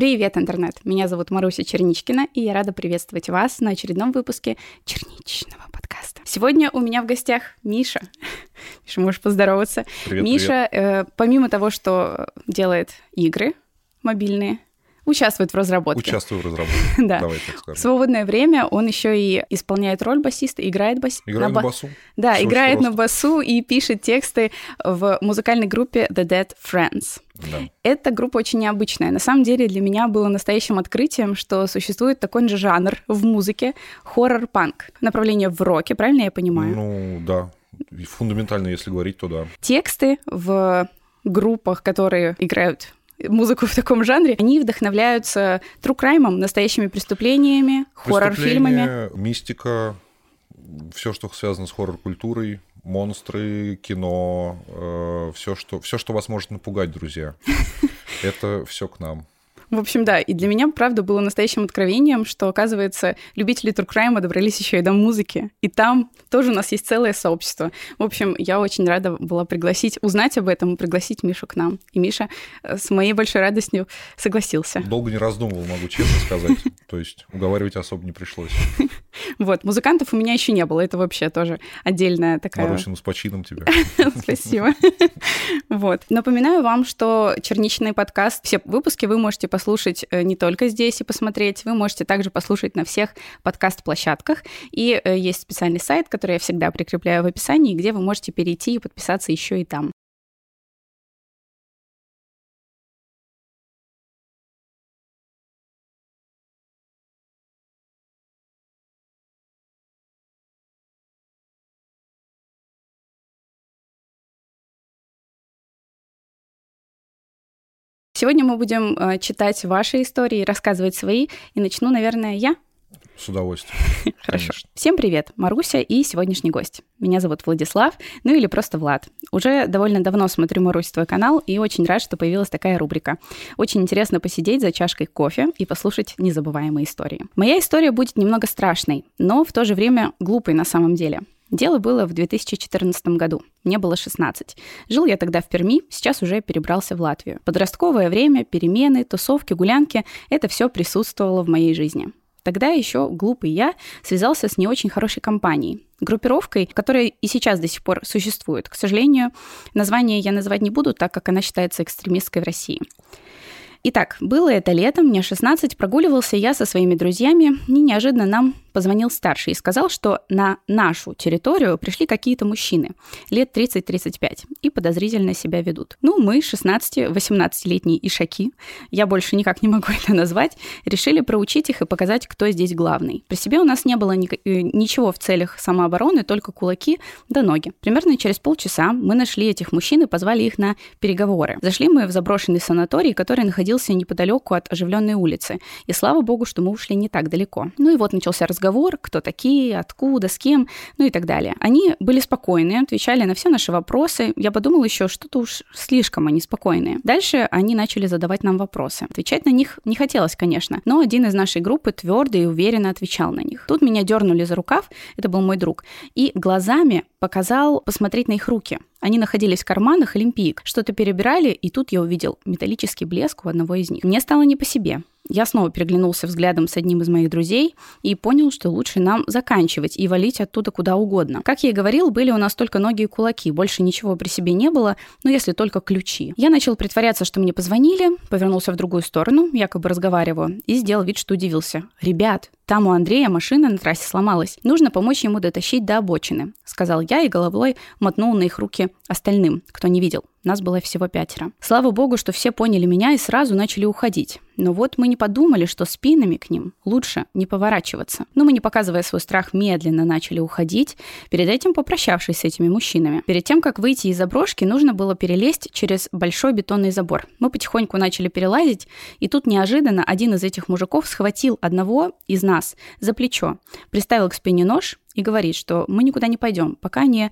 Привет, интернет! Меня зовут Маруся Черничкина, и я рада приветствовать вас на очередном выпуске черничного подкаста. Сегодня у меня в гостях Миша. Миша, можешь поздороваться. Привет, Миша, привет. Э, помимо того, что делает игры мобильные, участвует в разработке. Участвую в разработке. Да. Давай так В скажем. свободное время он еще и исполняет роль басиста, играет бас... Играю на ба- басу. Да, Всё играет на басу и пишет тексты в музыкальной группе The Dead Friends. Да. Эта группа очень необычная. На самом деле для меня было настоящим открытием, что существует такой же жанр в музыке — хоррор-панк. Направление в роке, правильно я понимаю? Ну, да. Фундаментально, если говорить, то да. Тексты в группах, которые играют музыку в таком жанре, они вдохновляются crime, настоящими преступлениями, хоррор-фильмами. Мистика, все, что связано с хоррор-культурой, монстры, кино, все, что, все, что вас может напугать, друзья. Это все к нам. В общем, да, и для меня, правда, было настоящим откровением, что, оказывается, любители true crime добрались еще и до музыки. И там тоже у нас есть целое сообщество. В общем, я очень рада была пригласить, узнать об этом пригласить Мишу к нам. И Миша э, с моей большой радостью согласился. Долго не раздумывал, могу честно сказать. То есть уговаривать особо не пришлось. Вот, музыкантов у меня еще не было, это вообще тоже отдельная такая... Марусину с почином тебя. Спасибо. Вот. Напоминаю вам, что черничный подкаст, все выпуски вы можете послушать э, не только здесь и посмотреть, вы можете также послушать на всех подкаст-площадках. И э, есть специальный сайт, который я всегда прикрепляю в описании, где вы можете перейти и подписаться еще и там. Сегодня мы будем э, читать ваши истории, рассказывать свои. И начну, наверное, я. С удовольствием. Хорошо. Конечно. Всем привет, Маруся и сегодняшний гость. Меня зовут Владислав, ну или просто Влад. Уже довольно давно смотрю, Марусь, твой канал, и очень рад, что появилась такая рубрика. Очень интересно посидеть за чашкой кофе и послушать незабываемые истории. Моя история будет немного страшной, но в то же время глупой на самом деле. Дело было в 2014 году. Мне было 16. Жил я тогда в Перми, сейчас уже перебрался в Латвию. Подростковое время, перемены, тусовки, гулянки — это все присутствовало в моей жизни. Тогда еще глупый я связался с не очень хорошей компанией, группировкой, которая и сейчас до сих пор существует. К сожалению, название я называть не буду, так как она считается экстремистской в России. Итак, было это летом, мне 16, прогуливался я со своими друзьями, и неожиданно нам позвонил старший и сказал, что на нашу территорию пришли какие-то мужчины, лет 30-35, и подозрительно себя ведут. Ну, мы, 16-18-летние ишаки, я больше никак не могу это назвать, решили проучить их и показать, кто здесь главный. При себе у нас не было ни- э, ничего в целях самообороны, только кулаки да ноги. Примерно через полчаса мы нашли этих мужчин и позвали их на переговоры. Зашли мы в заброшенный санаторий, который находился неподалеку от оживленной улицы. И слава богу, что мы ушли не так далеко. Ну и вот начался разговор, кто такие, откуда, с кем, ну и так далее. Они были спокойны, отвечали на все наши вопросы. Я подумала еще, что-то уж слишком они спокойные. Дальше они начали задавать нам вопросы. Отвечать на них не хотелось, конечно, но один из нашей группы твердо и уверенно отвечал на них. Тут меня дернули за рукав, это был мой друг, и глазами показал посмотреть на их руки. Они находились в карманах олимпиек, что-то перебирали, и тут я увидел металлический блеск у одного из них. Мне стало не по себе. Я снова переглянулся взглядом с одним из моих друзей и понял, что лучше нам заканчивать и валить оттуда куда угодно. Как я и говорил, были у нас только ноги и кулаки, больше ничего при себе не было, ну если только ключи. Я начал притворяться, что мне позвонили, повернулся в другую сторону, якобы разговариваю, и сделал вид, что удивился. «Ребят, там у Андрея машина на трассе сломалась. Нужно помочь ему дотащить до обочины», — сказал я и головой мотнул на их руки остальным, кто не видел. Нас было всего пятеро. Слава богу, что все поняли меня и сразу начали уходить. Но вот мы не подумали, что спинами к ним лучше не поворачиваться. Но мы, не показывая свой страх, медленно начали уходить, перед этим попрощавшись с этими мужчинами. Перед тем, как выйти из заброшки, нужно было перелезть через большой бетонный забор. Мы потихоньку начали перелазить, и тут неожиданно один из этих мужиков схватил одного из нас за плечо, приставил к спине нож и говорит, что мы никуда не пойдем, пока не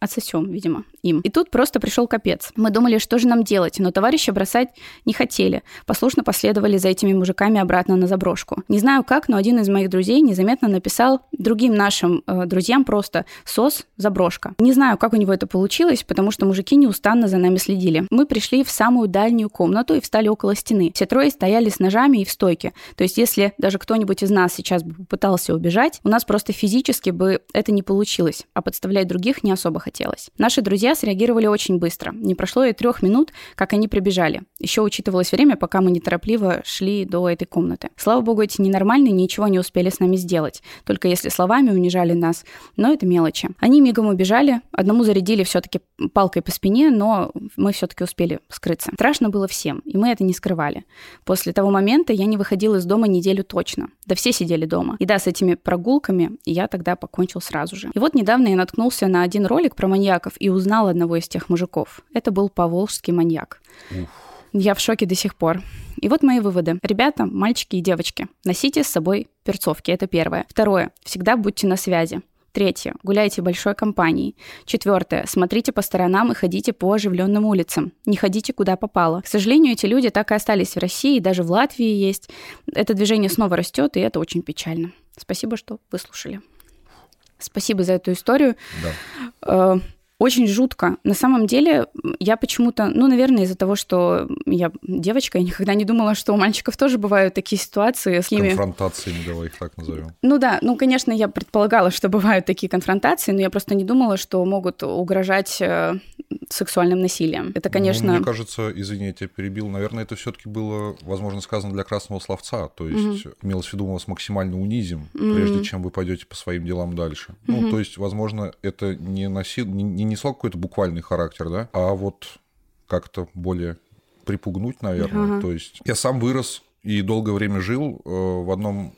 отсосем, видимо, им. И тут просто пришел капец. Мы думали, что же нам делать, но товарища бросать не хотели. Послушно последовали за этими мужиками обратно на заброшку. Не знаю как, но один из моих друзей незаметно написал другим нашим э, друзьям просто «СОС, заброшка». Не знаю, как у него это получилось, потому что мужики неустанно за нами следили. Мы пришли в самую дальнюю комнату и встали около стены. Все трое стояли с ножами и в стойке. То есть если даже кто-нибудь из нас сейчас бы пытался убежать, у нас просто физически бы это не получилось, а подставлять других не особо хотелось. Наши друзья среагировали очень быстро. Не прошло и трех минут, как они прибежали. Еще учитывалось время, пока мы неторопливо шли до этой комнаты. Слава богу, эти ненормальные ничего не успели с нами сделать. Только если словами унижали нас. Но это мелочи. Они мигом убежали. Одному зарядили все-таки палкой по спине, но мы все-таки успели скрыться. Страшно было всем, и мы это не скрывали. После того момента я не выходила из дома неделю точно. Да все сидели дома. И да, с этими прогулками я тогда покончил сразу же. И вот недавно я наткнулся на один ролик про маньяков и узнал одного из тех мужиков. Это был поволжский маньяк. Уф. Я в шоке до сих пор. И вот мои выводы. Ребята, мальчики и девочки, носите с собой перцовки, это первое. Второе, всегда будьте на связи. Третье. Гуляйте большой компанией. Четвертое. Смотрите по сторонам и ходите по оживленным улицам. Не ходите куда попало. К сожалению, эти люди так и остались в России, даже в Латвии есть. Это движение снова растет, и это очень печально. Спасибо, что выслушали. Спасибо за эту историю. Да. Э, очень жутко. На самом деле, я почему-то, ну, наверное, из-за того, что я девочка, я никогда не думала, что у мальчиков тоже бывают такие ситуации. С ними... Конфронтациями, давай их так назовем. Ну да, ну, конечно, я предполагала, что бывают такие конфронтации, но я просто не думала, что могут угрожать э, сексуальным насилием. Это, ну, конечно... Ну, мне кажется, извини, я тебя перебил, наверное, это все таки было, возможно, сказано для красного словца, то есть угу. имелось в виду, мы вас максимально унизим, угу. прежде чем вы пойдете по своим делам дальше. Угу. Ну, то есть, возможно, это не, носил, не, не несло какой-то буквальный характер, да, а вот как-то более припугнуть, наверное. Ага. То есть я сам вырос и долгое время жил э, в одном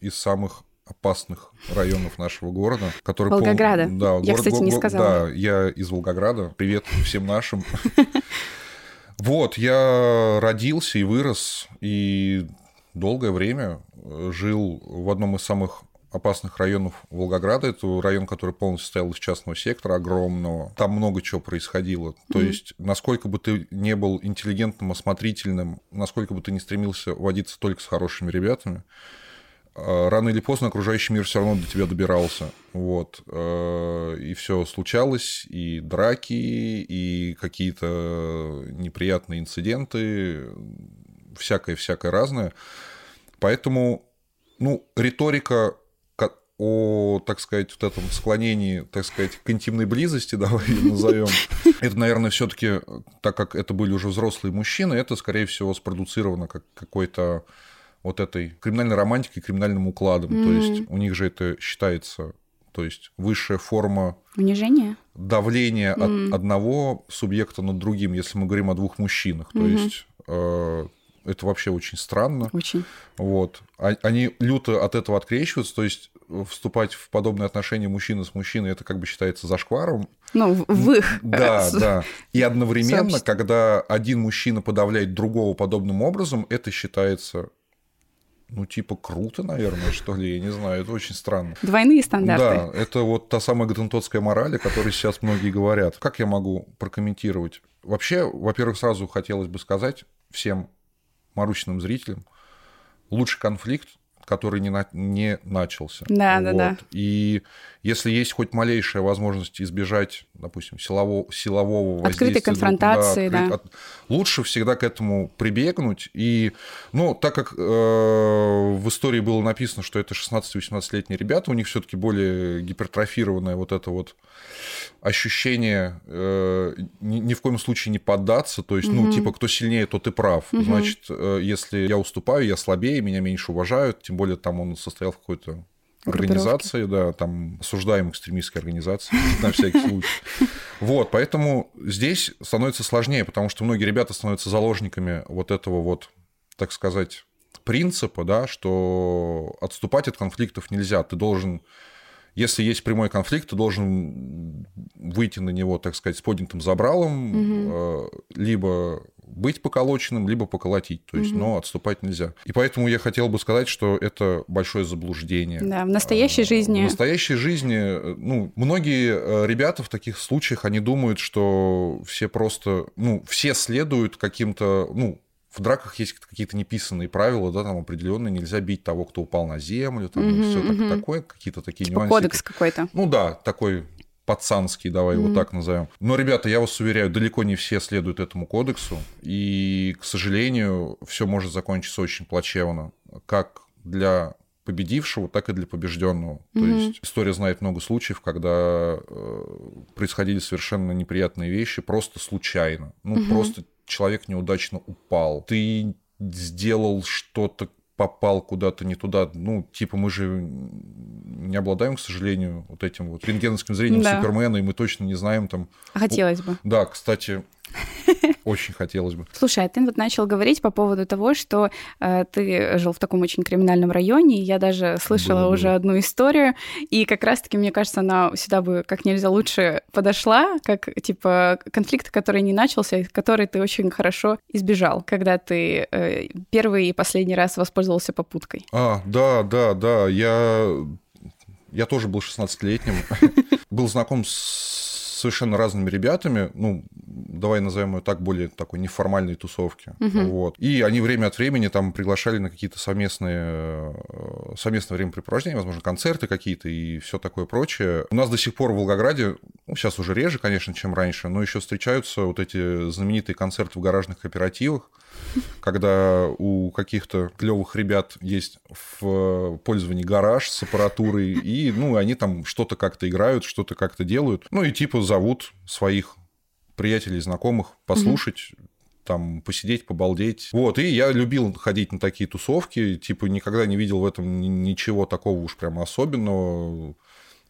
из самых опасных районов нашего города, который Волгограда. Пол... Да, я, город... кстати, не сказала. Да, я из Волгограда. Привет всем нашим. Вот, я родился и вырос, и долгое время жил в одном из самых опасных районов Волгограда. Это район, который полностью состоял из частного сектора огромного. Там много чего происходило. То mm-hmm. есть, насколько бы ты не был интеллигентным, осмотрительным, насколько бы ты не стремился водиться только с хорошими ребятами, рано или поздно окружающий мир все равно до тебя добирался. Вот. А, и все случалось, и драки, и какие-то неприятные инциденты, всякое-всякое разное. Поэтому, ну, риторика о, так сказать, вот этом склонении, так сказать, к интимной близости, давай ее назовем. Это, наверное, все-таки, так как это были уже взрослые мужчины, это, скорее всего, спродуцировано как какой-то вот этой криминальной романтикой, криминальным укладом. Mm-hmm. То есть у них же это считается, то есть высшая форма унижения, давления mm-hmm. от одного субъекта над другим, если мы говорим о двух мужчинах. То mm-hmm. есть э, это вообще очень странно. Очень. Вот. А, они люто от этого открещиваются, то есть вступать в подобные отношения мужчины с мужчиной, это как бы считается зашкваром. Ну, в их. Да, да. И одновременно, когда один мужчина подавляет другого подобным образом, это считается ну, типа, круто, наверное, что ли, я не знаю, это очень странно. Двойные стандарты. Да, это вот та самая гатентотская мораль, о которой сейчас многие говорят. Как я могу прокомментировать? Вообще, во-первых, сразу хотелось бы сказать всем марущным зрителям, лучший конфликт который не, на, не начался. Да, вот. да, да. И если есть хоть малейшая возможность избежать, допустим, силового, силового Открытой конфронтации, да, да. От, лучше всегда к этому прибегнуть. И, ну, так как э, в истории было написано, что это 16-18-летние ребята, у них все таки более гипертрофированная вот это вот ощущение э, ни, ни в коем случае не поддаться, то есть, угу. ну, типа, кто сильнее, тот и прав. Угу. Значит, э, если я уступаю, я слабее, меня меньше уважают, тем более там он состоял в какой-то организации, да, там осуждаем экстремистской организации, на всякий случай. Вот, поэтому здесь становится сложнее, потому что многие ребята становятся заложниками вот этого вот, так сказать, принципа, да, что отступать от конфликтов нельзя, ты должен Если есть прямой конфликт, ты должен выйти на него, так сказать, с поднятым забралом, угу. либо быть поколоченным, либо поколотить. То есть, угу. но отступать нельзя. И поэтому я хотел бы сказать, что это большое заблуждение. Да, в настоящей жизни. В настоящей жизни, ну, многие э, ребята в таких случаях, они думают, что все просто, ну, все следуют каким-то, ну, в драках есть какие-то неписанные правила, да, там определенные, нельзя бить того, кто упал на землю, там угу, все угу. так, такое, какие-то такие типа нюансы. кодекс какой-то. Ну да, такой пацанский, давай mm-hmm. его так назовем. Но, ребята, я вас уверяю, далеко не все следуют этому кодексу, и, к сожалению, все может закончиться очень плачевно, как для победившего, так и для побежденного. Mm-hmm. То есть история знает много случаев, когда э, происходили совершенно неприятные вещи просто случайно. Ну, mm-hmm. просто человек неудачно упал. Ты сделал что-то попал куда-то не туда. Ну, типа, мы же не обладаем, к сожалению, вот этим вот рентгеновским зрением да. Супермена, и мы точно не знаем там... А хотелось бы. Да, кстати, очень хотелось бы. Слушай, а ты вот начал говорить по поводу того, что э, ты жил в таком очень криминальном районе, и я даже слышала было, уже одну историю, и как раз-таки, мне кажется, она сюда бы как нельзя лучше подошла, как, типа, конфликт, который не начался, который ты очень хорошо избежал, когда ты э, первый и последний раз воспользовался попуткой. А, да, да, да, я... Я тоже был 16-летним, был знаком с совершенно разными ребятами, ну, давай назовем ее так, более такой неформальной тусовки. Угу. Вот. И они время от времени там приглашали на какие-то совместные, э, совместное времяпрепровождение, возможно, концерты какие-то и все такое прочее. У нас до сих пор в Волгограде, ну, сейчас уже реже, конечно, чем раньше, но еще встречаются вот эти знаменитые концерты в гаражных кооперативах, когда у каких-то клевых ребят есть в пользовании гараж с аппаратурой, и, ну, они там что-то как-то играют, что-то как-то делают. Ну, и типа зовут своих приятелей, знакомых послушать, угу там посидеть, побалдеть. Вот, и я любил ходить на такие тусовки, типа никогда не видел в этом ничего такого уж прямо особенного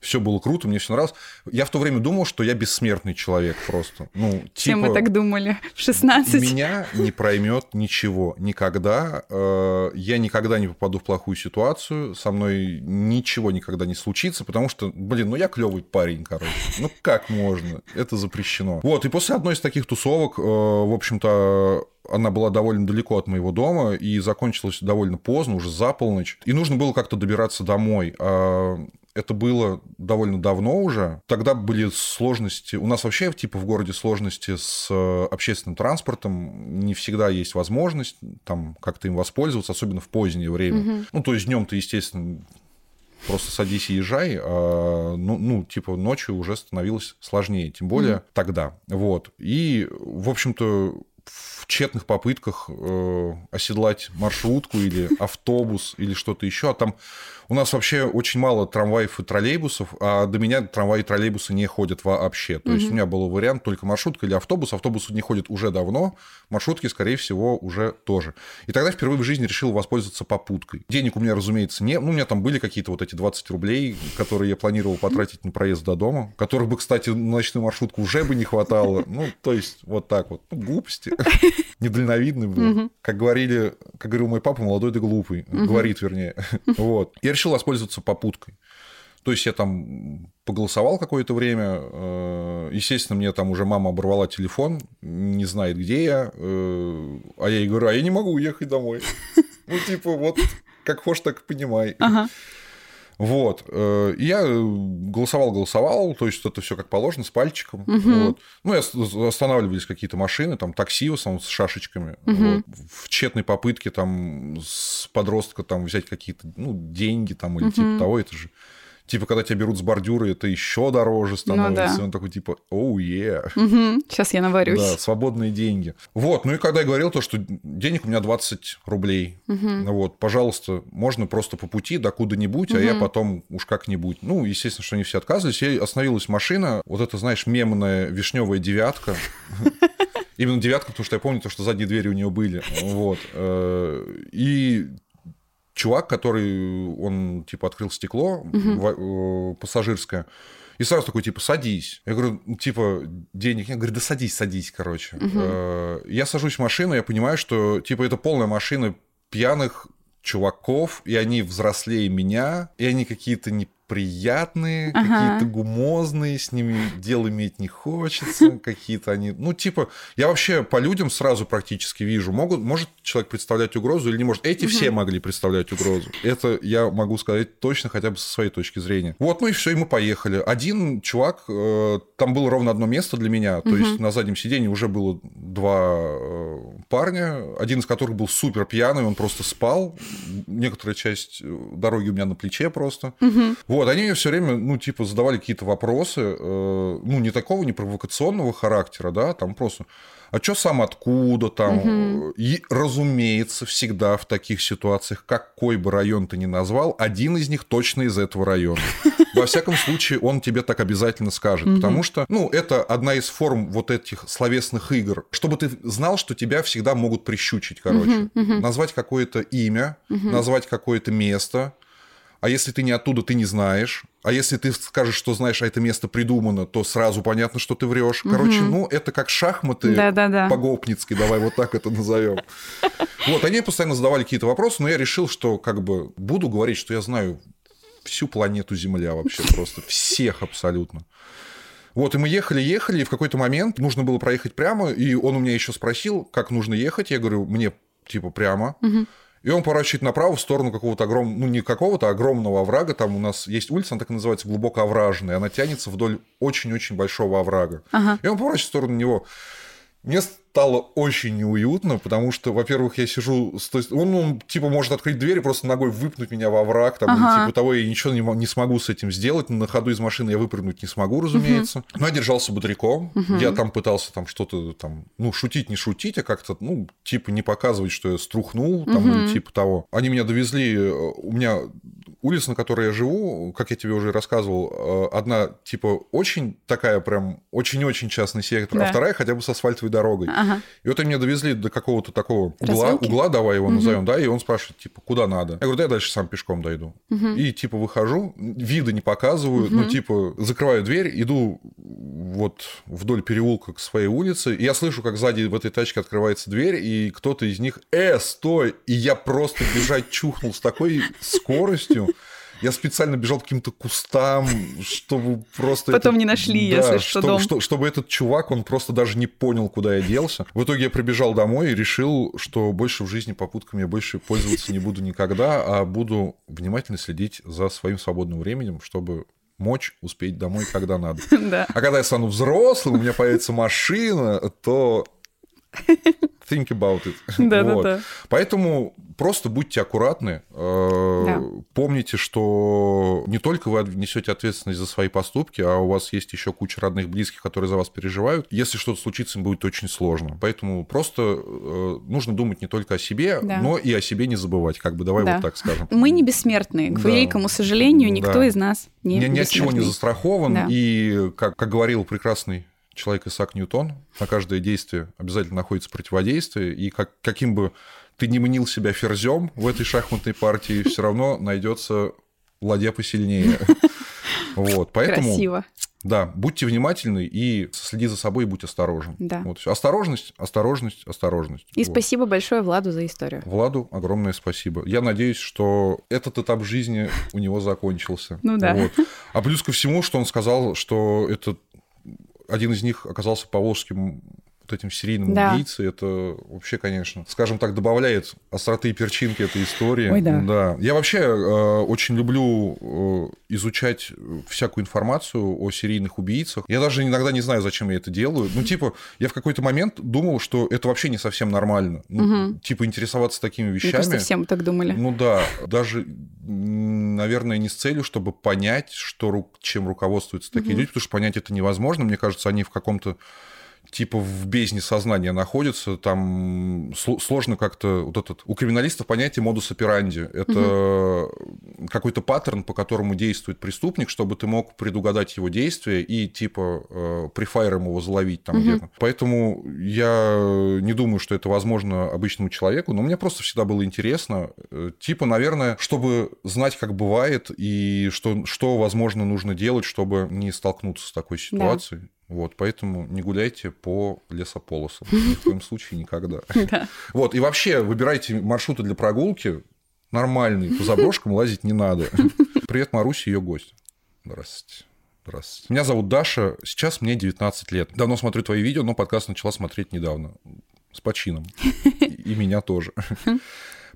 все было круто, мне все нравилось. Я в то время думал, что я бессмертный человек просто. Ну, типа, Все мы так думали в 16. Меня не проймет ничего никогда. Э, я никогда не попаду в плохую ситуацию, со мной ничего никогда не случится, потому что, блин, ну я клевый парень, короче. Ну как можно? Это запрещено. Вот, и после одной из таких тусовок, э, в общем-то, она была довольно далеко от моего дома и закончилась довольно поздно, уже за полночь. И нужно было как-то добираться домой. А это было довольно давно уже. Тогда были сложности. У нас вообще типа в городе сложности с э, общественным транспортом. Не всегда есть возможность там как-то им воспользоваться, особенно в позднее время. Угу. Ну, то есть днем ты, естественно, просто садись и езжай, а, ну, ну, типа, ночью уже становилось сложнее, тем более mm тогда. Вот. И, в общем-то, в тщетных попытках э, оседлать маршрутку или автобус или что-то еще, а там у нас вообще очень мало трамваев и троллейбусов, а до меня трамваи и троллейбусы не ходят вообще. То угу. есть у меня был вариант только маршрутка или автобус. Автобусы не ходят уже давно, маршрутки, скорее всего, уже тоже. И тогда впервые в жизни решил воспользоваться попуткой. Денег у меня, разумеется, не... Ну, у меня там были какие-то вот эти 20 рублей, которые я планировал потратить на проезд до дома, которых бы, кстати, на ночную маршрутку уже бы не хватало. Ну, то есть вот так вот. Ну, глупости. Недальновидный был. Как говорили, как говорил мой папа, молодой да глупый. Говорит, вернее. Вот. Я решил воспользоваться попуткой. То есть я там поголосовал какое-то время. Э, естественно, мне там уже мама оборвала телефон, не знает, где я. Э, а я ей говорю, а я не могу уехать домой. Ну, типа, вот как хочешь, так и понимай. Ага. Вот. Э, я голосовал, голосовал, то есть это все как положено, с пальчиком. Угу. Вот. Ну, и останавливались какие-то машины, там такси в основном с шашечками. Угу. Вот. В тщетной попытке там с подростка там взять какие-то ну, деньги там или угу. типа того, это же Типа, когда тебя берут с бордюра, это еще дороже становится. Ну, да. Он такой, типа, оу, oh, yeah. Угу, сейчас я наварюсь. Да, свободные деньги. Вот, ну и когда я говорил то, что денег у меня 20 рублей, угу. вот, пожалуйста, можно просто по пути до куда-нибудь, угу. а я потом уж как-нибудь. Ну, естественно, что они все отказывались. И остановилась машина, вот это, знаешь, мемная вишневая девятка. Именно девятка, потому что я помню то, что задние двери у нее были. Вот. Э, и чувак, который, он, типа, открыл стекло угу. пассажирское, и сразу такой, типа, садись. Я говорю, «Ну, типа, денег нет. Говорю, да садись, садись, короче. Угу. Я сажусь в машину, я понимаю, что, типа, это полная машина пьяных чуваков, и они взрослее меня, и они какие-то не приятные, ага. какие-то гумозные, с ними дел иметь не хочется, какие-то они... Ну, типа, я вообще по людям сразу практически вижу, могут, может человек представлять угрозу или не может. Эти угу. все могли представлять угрозу. Это я могу сказать точно хотя бы со своей точки зрения. Вот, ну и все, и мы поехали. Один чувак, э, там было ровно одно место для меня, то угу. есть на заднем сиденье уже было два э, парня, один из которых был супер пьяный, он просто спал, некоторая часть э, дороги у меня на плече просто. Угу. Вот, они мне все время, ну, типа, задавали какие-то вопросы, э, ну, не такого, не провокационного характера, да, там просто а что сам откуда там. Угу. И, разумеется, всегда в таких ситуациях, какой бы район ты ни назвал, один из них точно из этого района. Во всяком случае, он тебе так обязательно скажет, угу. потому что, ну, это одна из форм вот этих словесных игр, чтобы ты знал, что тебя всегда могут прищучить, короче. Угу, угу. Назвать какое-то имя, угу. назвать какое-то место, а если ты не оттуда, ты не знаешь. А если ты скажешь, что знаешь, а это место придумано, то сразу понятно, что ты врешь. Короче, угу. ну, это как шахматы Да-да-да. по-гопницки, давай вот так это назовем. Вот, они постоянно задавали какие-то вопросы, но я решил, что как бы буду говорить, что я знаю всю планету Земля вообще, просто всех абсолютно. Вот, и мы ехали-ехали, и в какой-то момент нужно было проехать прямо, и он у меня еще спросил, как нужно ехать. Я говорю, мне типа прямо. Угу. И он поворачивает направо в сторону какого-то огромного, ну не какого-то, а огромного оврага. Там у нас есть улица, она так и называется, глубоко овражная. Она тянется вдоль очень-очень большого оврага. Ага. И он поворачивает в сторону него. Мне стало очень неуютно, потому что, во-первых, я сижу, с той... он, он типа может открыть дверь и просто ногой выпнуть меня во враг, там, ага. типа того, я ничего не, не смогу с этим сделать, на ходу из машины я выпрыгнуть не смогу, разумеется. Угу. Но я держался бодряком, угу. я там пытался там что-то там, ну, шутить, не шутить, а как-то, ну, типа не показывать, что я струхнул, там, угу. или типа того. Они меня довезли, э, у меня улица, на которой я живу, как я тебе уже рассказывал, э, одна типа очень такая прям очень-очень частный сектор, а да. а вторая хотя бы с асфальтовой дорогой. Ага. И вот они меня довезли до какого-то такого угла, угла, давай его угу. назовем, да, и он спрашивает, типа, куда надо? Я говорю, да я дальше сам пешком дойду. Угу. И типа выхожу, вида не показываю, угу. ну типа закрываю дверь, иду вот вдоль переулка к своей улице, и я слышу, как сзади в этой тачке открывается дверь, и кто-то из них, э, стой! И я просто бежать чухнул с такой скоростью, я специально бежал к каким-то кустам, чтобы просто... Потом не нашли, да, если что, дом. Что, чтобы этот чувак, он просто даже не понял, куда я делся. В итоге я прибежал домой и решил, что больше в жизни попутками я больше пользоваться не буду никогда, а буду внимательно следить за своим свободным временем, чтобы мочь успеть домой, когда надо. Да. А когда я стану взрослым, у меня появится машина, то think about it. Да, вот. да, да. Поэтому просто будьте аккуратны. Э, да. Помните, что не только вы несете ответственность за свои поступки, а у вас есть еще куча родных, близких, которые за вас переживают. Если что-то случится, им будет очень сложно. Поэтому просто э, нужно думать не только о себе, да. но и о себе не забывать. Как бы давай да. вот так скажем. Мы не бессмертные. К да. великому сожалению, никто да. из нас не ни, ни от чего не застрахован. Да. И, как, как говорил прекрасный человек Исаак Ньютон, на каждое действие обязательно находится противодействие, и как, каким бы ты не мнил себя ферзем в этой шахматной партии, все равно найдется ладья посильнее. Вот, поэтому... Красиво. Да, будьте внимательны и следи за собой и будь осторожен. Да. Вот, осторожность, осторожность, осторожность. И вот. спасибо большое Владу за историю. Владу огромное спасибо. Я надеюсь, что этот этап жизни у него закончился. Ну да. Вот. А плюс ко всему, что он сказал, что этот один из них оказался поволжским вот этим серийным да. убийцей, это вообще, конечно, скажем так, добавляет остроты и перчинки этой истории. Ой, да. да. Я вообще э, очень люблю э, изучать всякую информацию о серийных убийцах. Я даже иногда не знаю, зачем я это делаю. Ну, типа, я в какой-то момент думал, что это вообще не совсем нормально. Ну, угу. Типа, интересоваться такими вещами. Мне кажется, всем так думали. Ну да, даже, наверное, не с целью, чтобы понять, что, чем руководствуются такие угу. люди, потому что понять это невозможно. Мне кажется, они в каком-то типа в бездне сознания находится, там сложно как-то вот этот у криминалистов понятие модус операнди. Это угу. какой-то паттерн, по которому действует преступник, чтобы ты мог предугадать его действия и типа э, прифайром его заловить там угу. где-то. Поэтому я не думаю, что это возможно обычному человеку, но мне просто всегда было интересно, э, типа, наверное, чтобы знать, как бывает и что что возможно нужно делать, чтобы не столкнуться с такой ситуацией. Да. Вот, поэтому не гуляйте по лесополосам. Ни в коем случае никогда. Вот, и вообще выбирайте маршруты для прогулки нормальные, по заброшкам лазить не надо. Привет, Маруся, ее гость. Здравствуйте. Здравствуйте. Меня зовут Даша, сейчас мне 19 лет. Давно смотрю твои видео, но подкаст начала смотреть недавно. С почином. И меня тоже.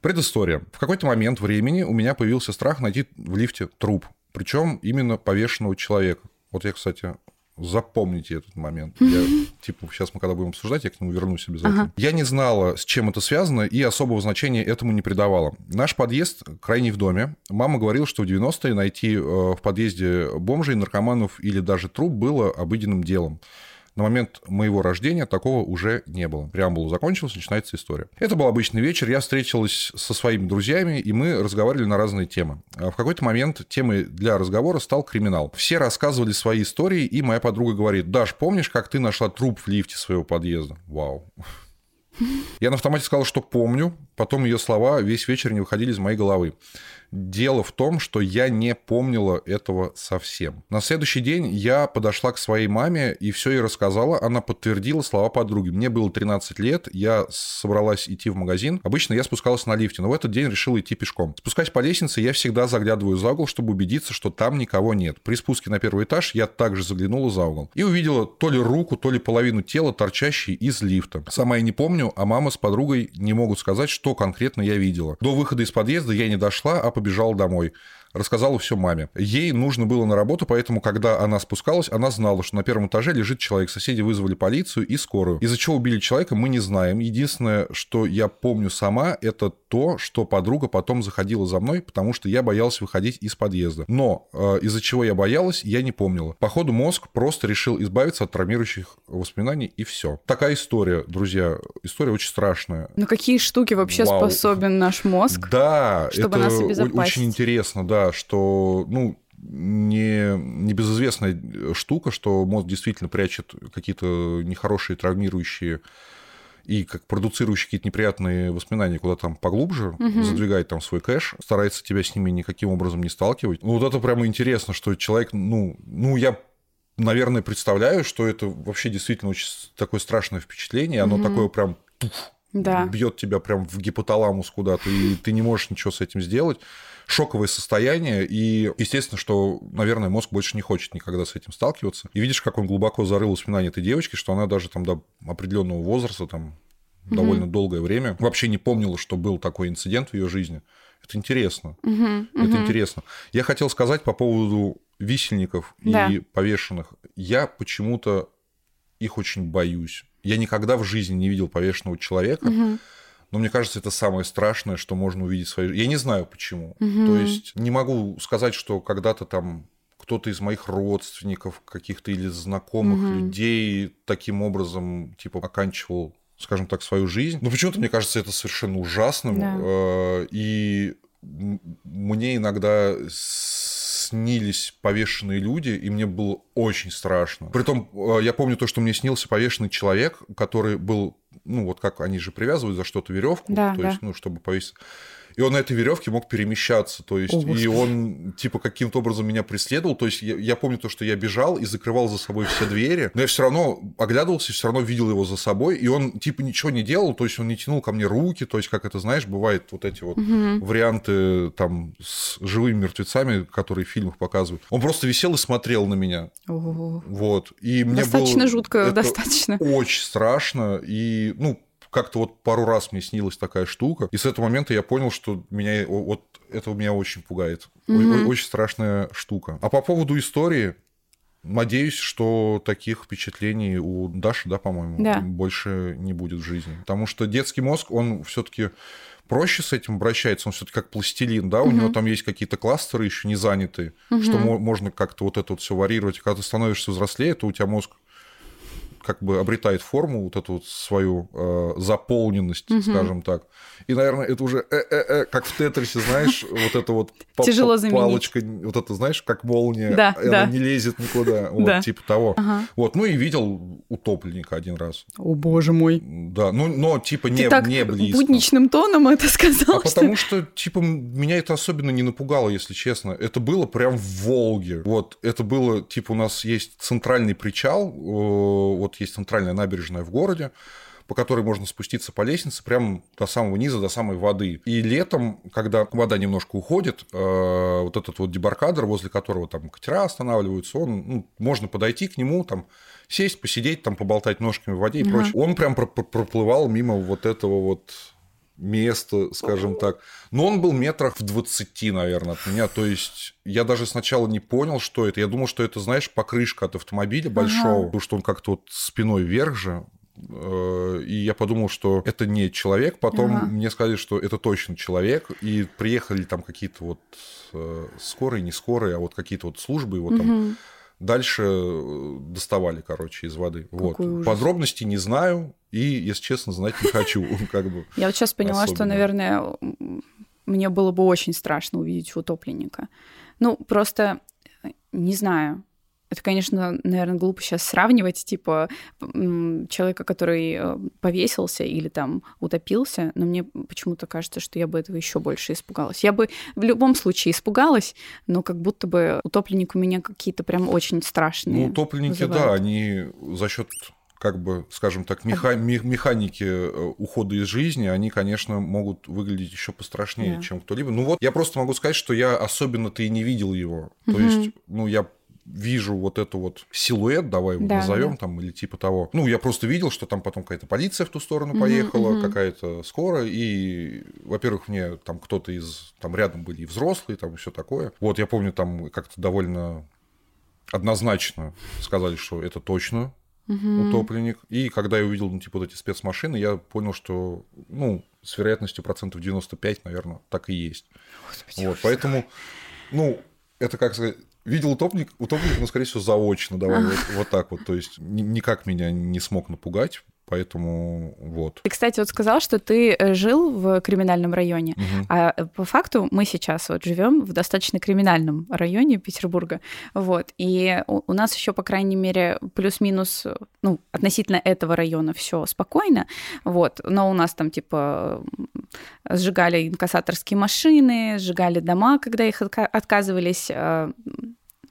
Предыстория. В какой-то момент времени у меня появился страх найти в лифте труп. Причем именно повешенного человека. Вот я, кстати, запомните этот момент. Я, типа, сейчас мы когда будем обсуждать, я к нему вернусь обязательно. Ага. Я не знала, с чем это связано, и особого значения этому не придавала. Наш подъезд крайний в доме. Мама говорила, что в 90-е найти э, в подъезде бомжей, наркоманов или даже труп было обыденным делом. На момент моего рождения такого уже не было. Преамбула закончилась, начинается история. Это был обычный вечер, я встретилась со своими друзьями, и мы разговаривали на разные темы. А в какой-то момент темой для разговора стал криминал. Все рассказывали свои истории, и моя подруга говорит, Даш, помнишь, как ты нашла труп в лифте своего подъезда? Вау. Я на автомате сказал, что помню, потом ее слова весь вечер не выходили из моей головы. Дело в том, что я не помнила этого совсем. На следующий день я подошла к своей маме и все ей рассказала. Она подтвердила слова подруги. Мне было 13 лет, я собралась идти в магазин. Обычно я спускалась на лифте, но в этот день решила идти пешком. Спускаясь по лестнице, я всегда заглядываю за угол, чтобы убедиться, что там никого нет. При спуске на первый этаж я также заглянула за угол и увидела то ли руку, то ли половину тела, торчащей из лифта. Сама я не помню, а мама с подругой не могут сказать, что конкретно я видела. До выхода из подъезда я не дошла, а побежал домой рассказала все маме. Ей нужно было на работу, поэтому, когда она спускалась, она знала, что на первом этаже лежит человек. Соседи вызвали полицию и скорую. Из-за чего убили человека, мы не знаем. Единственное, что я помню сама, это то, что подруга потом заходила за мной, потому что я боялась выходить из подъезда. Но э, из-за чего я боялась, я не помнила. Походу, мозг просто решил избавиться от травмирующих воспоминаний, и все. Такая история, друзья. История очень страшная. Ну какие штуки вообще Вау. способен наш мозг? Да, чтобы это нас очень интересно, да что, ну, не, не безызвестная штука, что мозг действительно прячет какие-то нехорошие, травмирующие и как продуцирующие какие-то неприятные воспоминания куда там поглубже, угу. задвигает там свой кэш, старается тебя с ними никаким образом не сталкивать. Ну, вот это прямо интересно, что человек, ну, ну я наверное, представляю, что это вообще действительно очень такое страшное впечатление, оно угу. такое прям да. бьет тебя прям в гипоталамус куда-то, и ты не можешь ничего с этим сделать шоковое состояние, и естественно, что, наверное, мозг больше не хочет никогда с этим сталкиваться. И видишь, как он глубоко зарыл воспоминания этой девочки, что она даже там до определенного возраста, там, угу. довольно долгое время вообще не помнила, что был такой инцидент в ее жизни. Это интересно. Угу, Это угу. интересно. Я хотел сказать по поводу висельников да. и повешенных. Я почему-то их очень боюсь. Я никогда в жизни не видел повешенного человека. Угу но мне кажется, это самое страшное, что можно увидеть в своей Я не знаю почему. Угу. То есть не могу сказать, что когда-то там кто-то из моих родственников, каких-то или знакомых угу. людей таким образом типа оканчивал, скажем так, свою жизнь. Но почему-то мне кажется это совершенно ужасным. Да. Э, и мне иногда снились повешенные люди, и мне было очень страшно. Притом, э, я помню то, что мне снился повешенный человек, который был ну, вот как они же привязывают за что-то веревку, да, то да. есть, ну, чтобы повесить и он на этой веревке мог перемещаться, то есть, О, и он типа каким-то образом меня преследовал, то есть я, я помню то, что я бежал и закрывал за собой все двери, но я все равно оглядывался, все равно видел его за собой, и он типа ничего не делал, то есть он не тянул ко мне руки, то есть как это знаешь, бывает вот эти вот угу. варианты там с живыми мертвецами, которые в фильмах показывают, он просто висел и смотрел на меня, Ого. вот, и мне достаточно было жутко, достаточно. очень страшно, и ну как-то вот пару раз мне снилась такая штука, и с этого момента я понял, что меня вот это меня очень пугает. Mm-hmm. Очень страшная штука. А по поводу истории, Надеюсь, что таких впечатлений у Даши, да, по-моему, да. больше не будет в жизни. Потому что детский мозг, он все-таки проще с этим обращается, он все-таки как пластилин, да, угу. у него там есть какие-то кластеры еще не занятые, угу. что можно как-то вот это вот все варьировать. Когда ты становишься взрослее, то у тебя мозг как бы обретает форму, вот эту вот свою э, заполненность, угу. скажем так. И, наверное, это уже э -э -э, как в Тетрисе, знаешь, вот это вот Тяжело палочка, вот это, знаешь, как молния, да, она да. не лезет никуда, вот да. типа того. Ага. Вот, ну и видел утопленника один раз. О, боже мой. Да, ну, но типа не, Ты так не близко. будничным тоном это сказал. А что... потому что, типа, меня это особенно не напугало, если честно. Это было прям в Волге. Вот, это было, типа, у нас есть центральный причал, вот есть центральная набережная в городе, по которой можно спуститься по лестнице прямо до самого низа, до самой воды. И летом, когда вода немножко уходит, э, вот этот вот дебаркадер, возле которого там катера останавливаются, он, ну, можно подойти к нему, там, сесть, посидеть, там, поболтать ножками в воде и ага. прочее. Он прям проплывал мимо вот этого вот место, скажем так. Но он был метрах в 20, наверное, от меня. То есть я даже сначала не понял, что это. Я думал, что это, знаешь, покрышка от автомобиля большого, ага. потому что он как-то вот спиной вверх же. Э, и я подумал, что это не человек. Потом ага. мне сказали, что это точно человек. И приехали там какие-то вот э, скорые, не скорые, а вот какие-то вот службы его там дальше э, доставали, короче, из воды. вот. Подробностей не знаю и, если честно, знать не хочу. Как бы, Я вот сейчас поняла, особенно. что, наверное, мне было бы очень страшно увидеть утопленника. Ну, просто не знаю. Это, конечно, наверное, глупо сейчас сравнивать, типа, человека, который э, повесился или там утопился, но мне почему-то кажется, что я бы этого еще больше испугалась. Я бы в любом случае испугалась, но как будто бы утопленник у меня какие-то прям очень страшные. Ну, утопленники, вызывают. да, они за счет как бы, скажем так, меха- механики э, ухода из жизни, они, конечно, могут выглядеть еще пострашнее, да. чем кто-либо. Ну вот, я просто могу сказать, что я особенно-то и не видел его. Угу. То есть, ну, я вижу вот эту вот силуэт, давай его да, назовем да. там, или типа того. Ну, я просто видел, что там потом какая-то полиция в ту сторону поехала, угу, какая-то скорая, и, во-первых, мне там кто-то из, там рядом были и взрослые, там и все такое. Вот, я помню, там как-то довольно однозначно сказали, что это точно угу. утопленник. И когда я увидел, ну, типа, вот эти спецмашины, я понял, что, ну, с вероятностью процентов 95, наверное, так и есть. Господи, вот, поэтому, ну, это как сказать, видел утопник, утопник, ну, скорее всего, заочно, давай вот, вот так вот. То есть никак меня не смог напугать, Поэтому вот. Ты, кстати, вот сказал, что ты э, жил в криминальном районе, угу. а э, по факту мы сейчас вот живем в достаточно криминальном районе Петербурга, вот. И у, у нас еще, по крайней мере, плюс-минус, ну, относительно этого района все спокойно, вот. Но у нас там типа сжигали инкассаторские машины, сжигали дома, когда их отказывались э,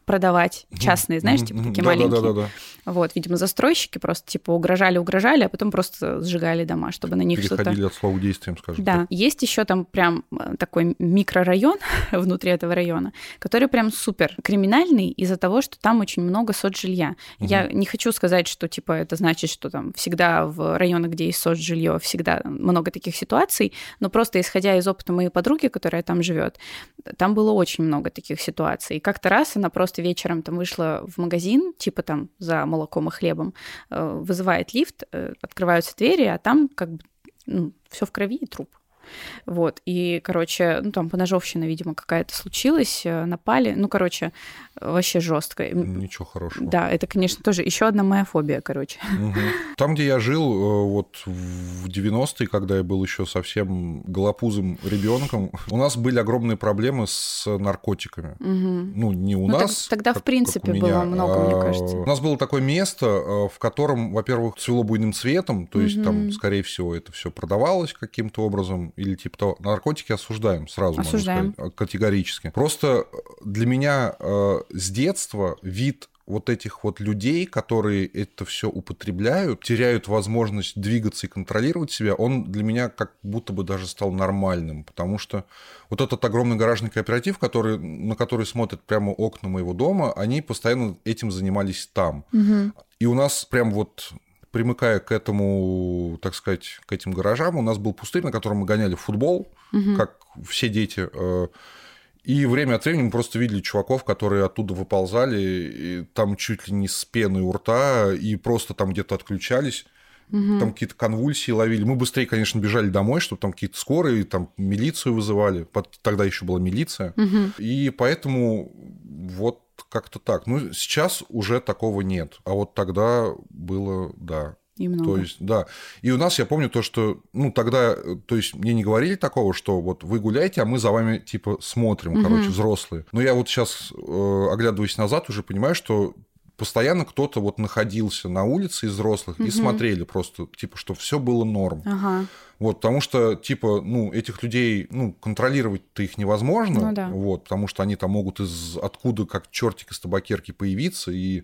продавать частные, знаешь, типа такие маленькие. Вот, видимо, застройщики просто типа угрожали, угрожали, а потом просто сжигали дома, чтобы на них что-то... Переходили от слова действиям, скажем Да, так. есть еще там прям э, такой микрорайон внутри этого района, который прям супер криминальный из-за того, что там очень много соцжилья. Угу. Я не хочу сказать, что типа это значит, что там всегда в районах, где есть соцжилье, всегда много таких ситуаций, но просто исходя из опыта моей подруги, которая там живет, там было очень много таких ситуаций. И как-то раз она просто вечером там вышла в магазин, типа там за молоком и хлебом, э, вызывает лифт, э, открываются двери, а там как бы ну, все в крови и труп. Вот, и, короче, ну, там поножовщина, видимо, какая-то случилась, э, напали, ну, короче, вообще жестко. Ничего хорошего. Да, это, конечно, тоже еще одна моя фобия, короче. Угу. Там, где я жил, э, вот в 90-е, когда я был еще совсем голопузым ребенком, у нас были огромные проблемы с наркотиками. Угу. Ну, не у ну, нас. Так, тогда, как, в принципе, было меня, много, а, мне кажется. У нас было такое место, э, в котором, во-первых, цвело буйным цветом, то есть угу. там, скорее всего, это все продавалось каким-то образом, или типа того. Наркотики осуждаем сразу, осуждаем. сказать, категорически. Просто для меня э, с детства вид вот этих вот людей, которые это все употребляют, теряют возможность двигаться и контролировать себя, он для меня как будто бы даже стал нормальным, потому что вот этот огромный гаражный кооператив, который, на который смотрят прямо окна моего дома, они постоянно этим занимались там. Угу. И у нас прям вот примыкая к этому, так сказать, к этим гаражам, у нас был пустырь, на котором мы гоняли футбол, угу. как все дети. Э, и время от времени мы просто видели чуваков, которые оттуда выползали, и там чуть ли не с пеной у рта, и просто там где-то отключались. Угу. Там какие-то конвульсии ловили. Мы быстрее, конечно, бежали домой, чтобы там какие-то скорые, там милицию вызывали. Тогда еще была милиция. Угу. И поэтому вот как-то так. Ну, сейчас уже такого нет. А вот тогда было, да. И много. То есть, да. И у нас, я помню то, что, ну, тогда, то есть, мне не говорили такого, что вот вы гуляете, а мы за вами, типа, смотрим, угу. короче, взрослые. Но я вот сейчас, э, оглядываясь назад, уже понимаю, что постоянно кто-то вот находился на улице из взрослых угу. и смотрели просто, типа, что все было норм. Ага. Вот, потому что, типа, ну, этих людей, ну, контролировать-то их невозможно, ну, да. вот, потому что они там могут из откуда как чертик из табакерки появиться и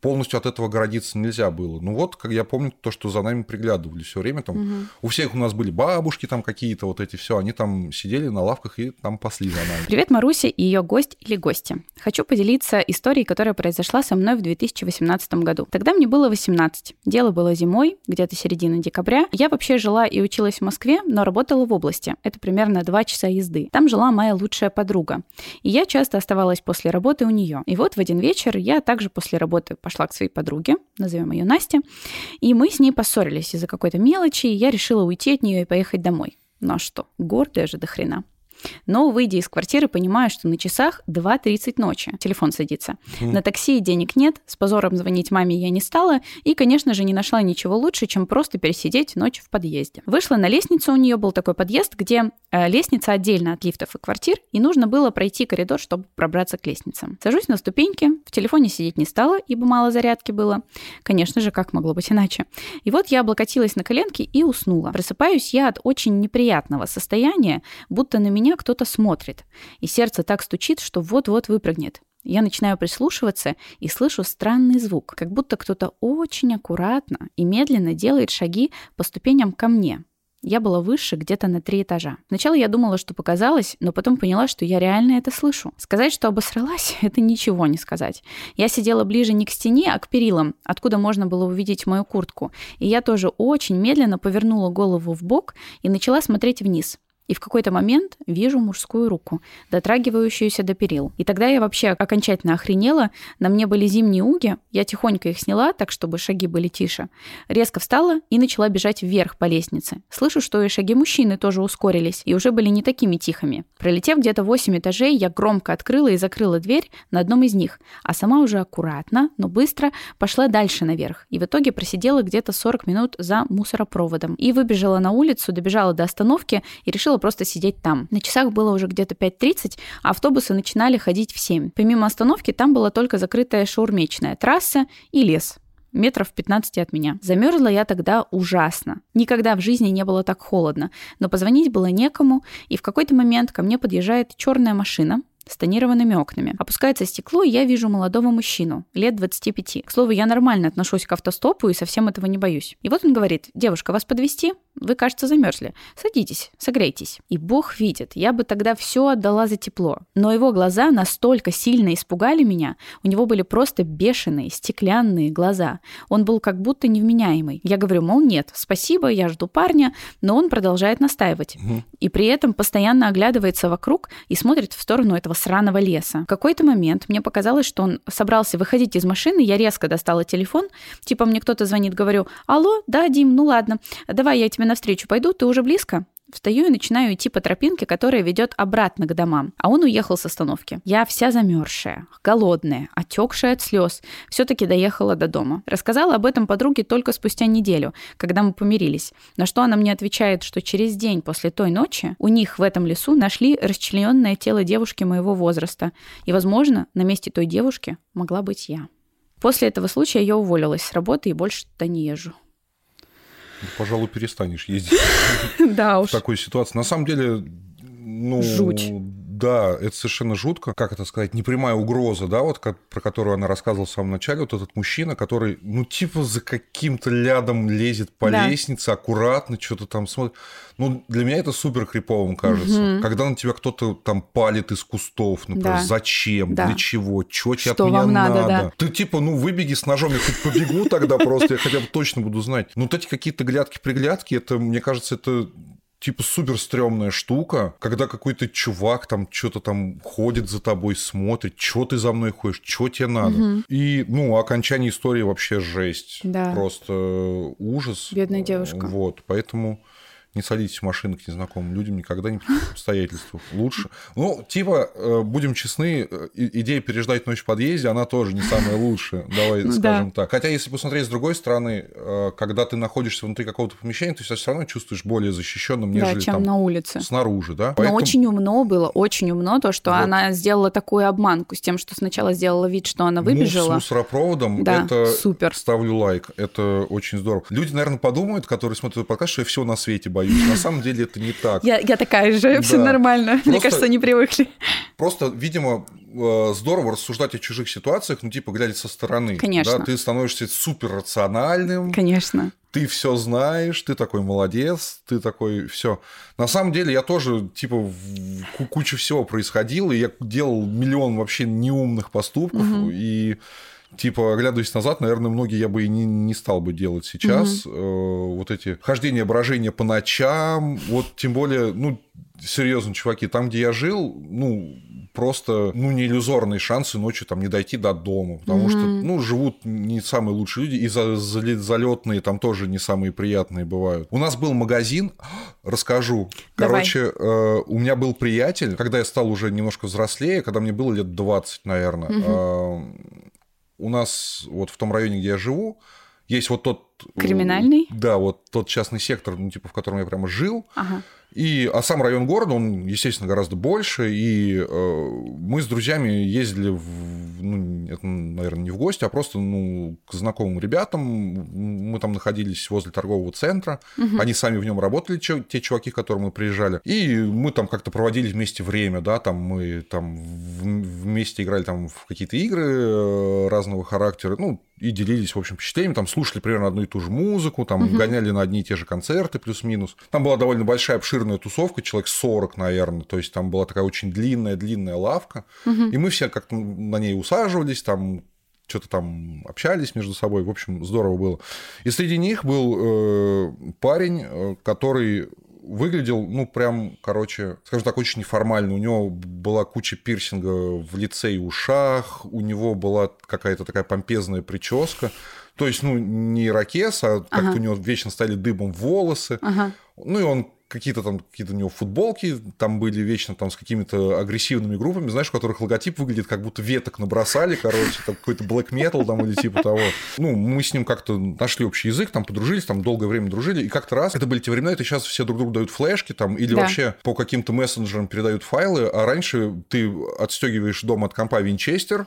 полностью от этого городиться нельзя было. Ну вот, как я помню, то, что за нами приглядывали все время, там угу. у всех у нас были бабушки там какие-то вот эти все, они там сидели на лавках и там пасли за нами. Привет, Маруся и ее гость или гости. Хочу поделиться историей, которая произошла со мной в 2018 году. Тогда мне было 18. Дело было зимой, где-то середина декабря. Я вообще жила и училась в Москве, но работала в области. Это примерно 2 часа езды. Там жила моя лучшая подруга. И я часто оставалась после работы у нее. И вот в один вечер я также после работы пошла к своей подруге, назовем ее Настя, и мы с ней поссорились из-за какой-то мелочи, и я решила уйти от нее и поехать домой. Ну а что, гордая же до хрена. Но, выйдя из квартиры, понимаю, что на часах 2.30 ночи. Телефон садится. Mm. На такси денег нет, с позором звонить маме я не стала, и, конечно же, не нашла ничего лучше, чем просто пересидеть ночь в подъезде. Вышла на лестницу, у нее был такой подъезд, где э, лестница отдельно от лифтов и квартир, и нужно было пройти коридор, чтобы пробраться к лестницам. Сажусь на ступеньки, в телефоне сидеть не стала, ибо мало зарядки было. Конечно же, как могло быть иначе. И вот я облокотилась на коленки и уснула. Просыпаюсь я от очень неприятного состояния, будто на меня меня кто-то смотрит, и сердце так стучит, что вот-вот выпрыгнет. Я начинаю прислушиваться и слышу странный звук, как будто кто-то очень аккуратно и медленно делает шаги по ступеням ко мне. Я была выше где-то на три этажа. Сначала я думала, что показалось, но потом поняла, что я реально это слышу. Сказать, что обосралась, это ничего не сказать. Я сидела ближе не к стене, а к перилам, откуда можно было увидеть мою куртку. И я тоже очень медленно повернула голову в бок и начала смотреть вниз и в какой-то момент вижу мужскую руку, дотрагивающуюся до перил. И тогда я вообще окончательно охренела. На мне были зимние уги, я тихонько их сняла, так чтобы шаги были тише. Резко встала и начала бежать вверх по лестнице. Слышу, что и шаги мужчины тоже ускорились и уже были не такими тихими. Пролетев где-то 8 этажей, я громко открыла и закрыла дверь на одном из них, а сама уже аккуратно, но быстро пошла дальше наверх. И в итоге просидела где-то 40 минут за мусоропроводом. И выбежала на улицу, добежала до остановки и решила просто сидеть там. На часах было уже где-то 5.30, а автобусы начинали ходить в 7. Помимо остановки там была только закрытая шаурмечная трасса и лес метров 15 от меня. Замерзла я тогда ужасно. Никогда в жизни не было так холодно, но позвонить было некому, и в какой-то момент ко мне подъезжает черная машина, с тонированными окнами. Опускается стекло, и я вижу молодого мужчину, лет 25. К слову, я нормально отношусь к автостопу и совсем этого не боюсь. И вот он говорит, девушка, вас подвести? Вы, кажется, замерзли. Садитесь, согрейтесь. И Бог видит, я бы тогда все отдала за тепло. Но его глаза настолько сильно испугали меня, у него были просто бешеные, стеклянные глаза. Он был как будто невменяемый. Я говорю, мол, нет, спасибо, я жду парня, но он продолжает настаивать. Угу. И при этом постоянно оглядывается вокруг и смотрит в сторону этого сраного леса. В какой-то момент мне показалось, что он собрался выходить из машины, я резко достала телефон, типа мне кто-то звонит, говорю, алло, да, Дим, ну ладно, давай я тебе навстречу пойду, ты уже близко? Встаю и начинаю идти по тропинке, которая ведет обратно к домам. А он уехал с остановки. Я вся замерзшая, голодная, отекшая от слез. Все-таки доехала до дома. Рассказала об этом подруге только спустя неделю, когда мы помирились. На что она мне отвечает, что через день после той ночи у них в этом лесу нашли расчлененное тело девушки моего возраста. И, возможно, на месте той девушки могла быть я. После этого случая я уволилась с работы и больше туда не езжу. Ну, пожалуй, перестанешь ездить да уж. в такой ситуации. На самом деле, ну, Жуть. Да, это совершенно жутко. Как это сказать? Непрямая угроза, да, вот как, про которую она рассказывала в самом начале. Вот этот мужчина, который, ну, типа за каким-то лядом лезет по да. лестнице, аккуратно что-то там смотрит. Ну, для меня это супер криповым кажется. Угу. Когда на тебя кто-то там палит из кустов, например, да. зачем, да. для чего, что тебе от меня надо. надо. Да. Ты типа, ну, выбеги с ножом, я хоть побегу тогда просто, я хотя бы точно буду знать. Ну, вот эти какие-то глядки-приглядки, это, мне кажется, это типа супер стрёмная штука, когда какой-то чувак там что-то там ходит за тобой, смотрит, что ты за мной ходишь, что тебе надо. Угу. И, ну, окончание истории вообще жесть. Да. Просто ужас. Бедная девушка. Вот, поэтому не садитесь в машины к незнакомым людям никогда не при обстоятельствах. Лучше. Ну, типа, э, будем честны, э, идея переждать ночь в подъезде, она тоже не самая лучшая, давай ну скажем так. Хотя, если посмотреть с другой стороны, э, когда ты находишься внутри какого-то помещения, ты себя все равно чувствуешь более защищенным, нежели да, чем там на улице. Снаружи, да? Но очень умно было, очень умно то, что вот. она сделала такую обманку с тем, что сначала сделала вид, что она выбежала. Мув с мусоропроводом, да, это супер. ставлю лайк, это очень здорово. Люди, наверное, подумают, которые смотрят подкаст, что я все на свете боюсь боюсь. На самом деле это не так. Я, я такая же, да. все нормально. Просто, Мне кажется, они привыкли. Просто, видимо, э, здорово рассуждать о чужих ситуациях, ну, типа, глядя со стороны. Конечно. Да, ты становишься супер рациональным. Конечно. Ты все знаешь, ты такой молодец, ты такой все. На самом деле я тоже типа куча всего происходило, и я делал миллион вообще неумных поступков угу. и типа, оглядываясь назад, наверное, многие я бы и не, не стал бы делать сейчас. Угу. Э, вот эти хождения, брожения по ночам, вот тем более, ну, серьезно, чуваки, там, где я жил, ну, просто, ну, не иллюзорные шансы ночью там не дойти до дома, потому угу. что, ну, живут не самые лучшие люди, и за, за, залетные там тоже не самые приятные бывают. У нас был магазин, расскажу. Короче, э, у меня был приятель, когда я стал уже немножко взрослее, когда мне было лет 20, наверное, угу. э, у нас вот в том районе, где я живу, есть вот тот... Э, Криминальный? Да, вот тот частный сектор, ну, типа, в котором я прямо жил. Ага. И, а сам район города, он, естественно, гораздо больше. И э, мы с друзьями ездили, в, ну, это, наверное, не в гости, а просто ну, к знакомым ребятам. Мы там находились возле торгового центра. Угу. Они сами в нем работали, те чуваки, к которым мы приезжали. И мы там как-то проводили вместе время, да, там мы там вместе играли там в какие-то игры э, разного характера. Ну, и делились, в общем, впечатлениями, там слушали примерно одну и ту же музыку, там угу. гоняли на одни и те же концерты плюс-минус. Там была довольно большая, обширная тусовка, человек 40, наверное, то есть там была такая очень длинная-длинная лавка, угу. и мы все как-то на ней усаживались, там что-то там общались между собой, в общем, здорово было. И среди них был э, парень, э, который выглядел, ну, прям, короче, скажем так, очень неформально. У него была куча пирсинга в лице и ушах, у него была какая-то такая помпезная прическа. То есть, ну, не ракес, а как-то у него вечно стали дыбом волосы. Ага. Ну, и он какие-то там какие-то у него футболки там были вечно там с какими-то агрессивными группами, знаешь, у которых логотип выглядит как будто веток набросали, короче, там какой-то black metal там или типа того. Ну, мы с ним как-то нашли общий язык, там подружились, там долгое время дружили, и как-то раз, это были те времена, это сейчас все друг другу дают флешки там или да. вообще по каким-то мессенджерам передают файлы, а раньше ты отстегиваешь дома от компа Винчестер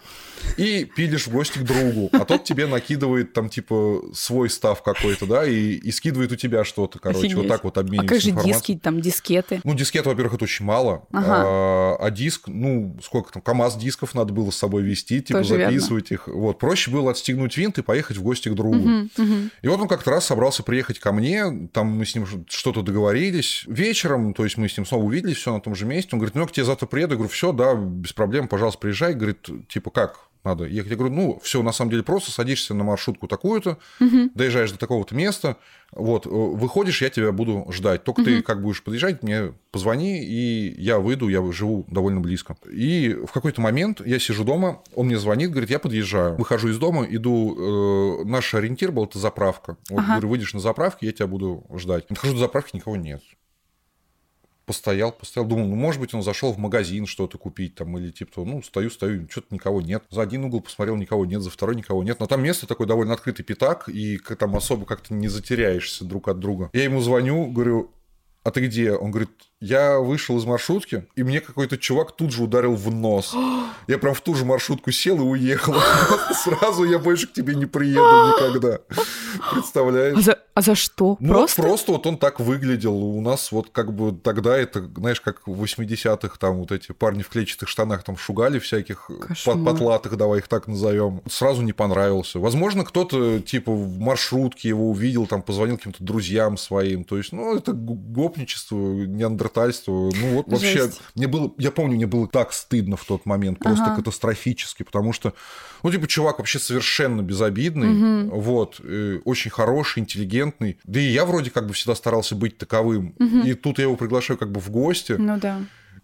и пилишь в гости к другу, а тот тебе накидывает там типа свой став какой-то, да, и, и скидывает у тебя что-то, короче, Офигеть. вот так вот обмениваешься а диски, там, дискеты? Ну, дискеты, во-первых, это очень мало. Ага. А, а диск, ну, сколько там, КАМАЗ дисков надо было с собой вести, типа Тоже записывать верно. их. Вот, проще было отстегнуть винт и поехать в гости к другу. Угу, угу. И вот он как-то раз собрался приехать ко мне, там мы с ним что-то договорились. Вечером, то есть мы с ним снова увиделись, все на том же месте. Он говорит, ну, я к тебе завтра приеду. Я говорю, все, да, без проблем, пожалуйста, приезжай. Говорит, типа, как? Надо ехать. Я говорю, ну, все, на самом деле просто садишься на маршрутку такую-то, угу. доезжаешь до такого-то места, вот, э, выходишь, я тебя буду ждать. Только угу. ты как будешь подъезжать, мне позвони, и я выйду, я живу довольно близко. И в какой-то момент я сижу дома, он мне звонит, говорит, я подъезжаю. Выхожу из дома, иду, э, наш ориентир был, это заправка. Вот, ага. говорю, выйдешь на заправке, я тебя буду ждать. Подхожу до заправки, никого нет постоял, постоял, думал, ну, может быть, он зашел в магазин что-то купить там, или типа, ну, стою, стою, что-то никого нет. За один угол посмотрел, никого нет, за второй никого нет. Но там место такой довольно открытый пятак, и там особо как-то не затеряешься друг от друга. Я ему звоню, говорю, а ты где? Он говорит, я вышел из маршрутки, и мне какой-то чувак тут же ударил в нос. Я прям в ту же маршрутку сел и уехал. Сразу я больше к тебе не приеду никогда. Представляешь? А за, а за что? Ну, просто? просто вот он так выглядел. У нас вот как бы тогда это, знаешь, как в 80-х там вот эти парни в клетчатых штанах там шугали всяких под, потлатых, давай их так назовем. Сразу не понравился. Возможно, кто-то типа в маршрутке его увидел, там позвонил каким-то друзьям своим. То есть, ну, это гопничество, неандертальство неандертальство. Ну вот вообще, Жесть. мне было, я помню, мне было так стыдно в тот момент, просто ага. катастрофически, потому что, ну типа чувак вообще совершенно безобидный, угу. вот, э, очень хороший, интеллигентный, да и я вроде как бы всегда старался быть таковым, угу. и тут я его приглашаю как бы в гости. Ну да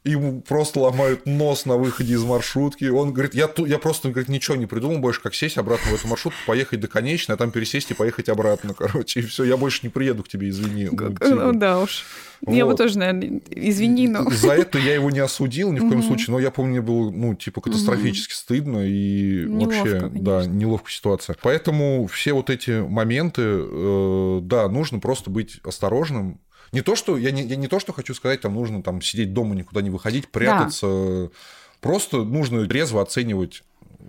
ему просто ломают нос на выходе из маршрутки. Он говорит, я, я просто говорит, ничего не придумал больше, как сесть обратно в эту маршрутку, поехать до конечной, а там пересесть и поехать обратно, короче, и все, я больше не приеду к тебе, извини. Ну, да уж. Вот. Я бы тоже, наверное, извини, но... За это я его не осудил ни в коем случае, но я помню, мне было, ну, типа, катастрофически стыдно и вообще, да, неловкая ситуация. Поэтому все вот эти моменты, э, да, нужно просто быть осторожным, не то, что я не, я не то, что хочу сказать, там нужно там сидеть дома, никуда не выходить, прятаться. Да. Просто нужно резво оценивать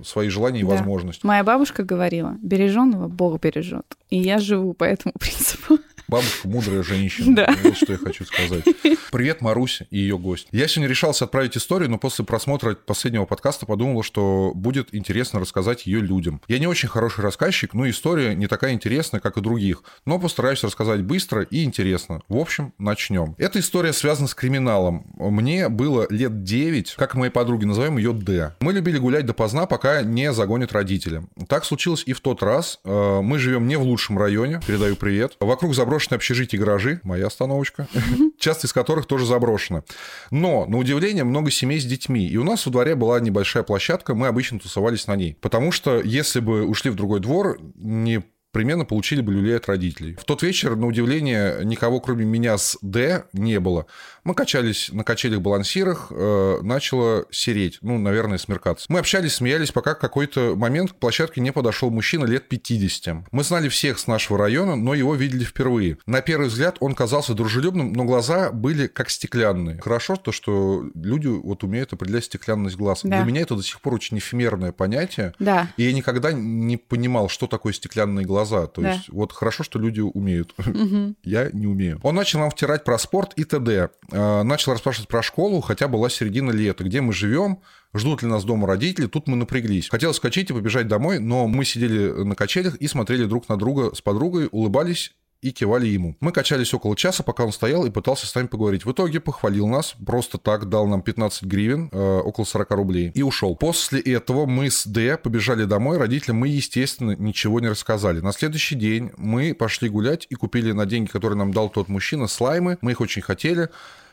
свои желания и да. возможности. Моя бабушка говорила, береженного Бог бережет. И я живу по этому принципу. Бабушка мудрая женщина. Да. Вот что я хочу сказать. Привет, Маруся и ее гость. Я сегодня решался отправить историю, но после просмотра последнего подкаста подумал, что будет интересно рассказать ее людям. Я не очень хороший рассказчик, но история не такая интересная, как и других, но постараюсь рассказать быстро и интересно. В общем, начнем. Эта история связана с криминалом. Мне было лет 9, как моей подруге, назовем ее Д. Мы любили гулять допоздна, пока не загонят родители. Так случилось и в тот раз. Э, Мы живем не в лучшем районе, передаю привет. Вокруг заброшенные общежития гаражи, моя остановочка, часть из которых тоже заброшена. Но, на удивление, много семей с детьми. И у нас во дворе была небольшая площадка, мы обычно тусовались на ней. Потому что если бы ушли в другой двор, не примерно получили бы люлей от родителей. В тот вечер, на удивление, никого, кроме меня с Д, не было. Мы качались на качелях-балансирах, э, начало сереть, ну, наверное, смеркаться. Мы общались, смеялись, пока в какой-то момент к площадке не подошел мужчина лет 50. Мы знали всех с нашего района, но его видели впервые. На первый взгляд он казался дружелюбным, но глаза были как стеклянные. Хорошо то, что люди вот умеют определять стеклянность глаз. Да. Для меня это до сих пор очень эфемерное понятие. Да. И я никогда не понимал, что такое стеклянные глаза. То Да. есть, вот хорошо, что люди умеют. Я не умею. Он начал нам втирать про спорт и т.д. Э, Начал расспрашивать про школу, хотя была середина лета, где мы живем, ждут ли нас дома родители. Тут мы напряглись. Хотелось скачать и побежать домой, но мы сидели на качелях и смотрели друг на друга с подругой, улыбались и кивали ему. Мы качались около часа, пока он стоял и пытался с нами поговорить. В итоге похвалил нас, просто так дал нам 15 гривен, э, около 40 рублей, и ушел. После этого мы с Д побежали домой. Родителям мы, естественно, ничего не рассказали. На следующий день мы пошли гулять и купили на деньги, которые нам дал тот мужчина, слаймы. Мы их очень хотели.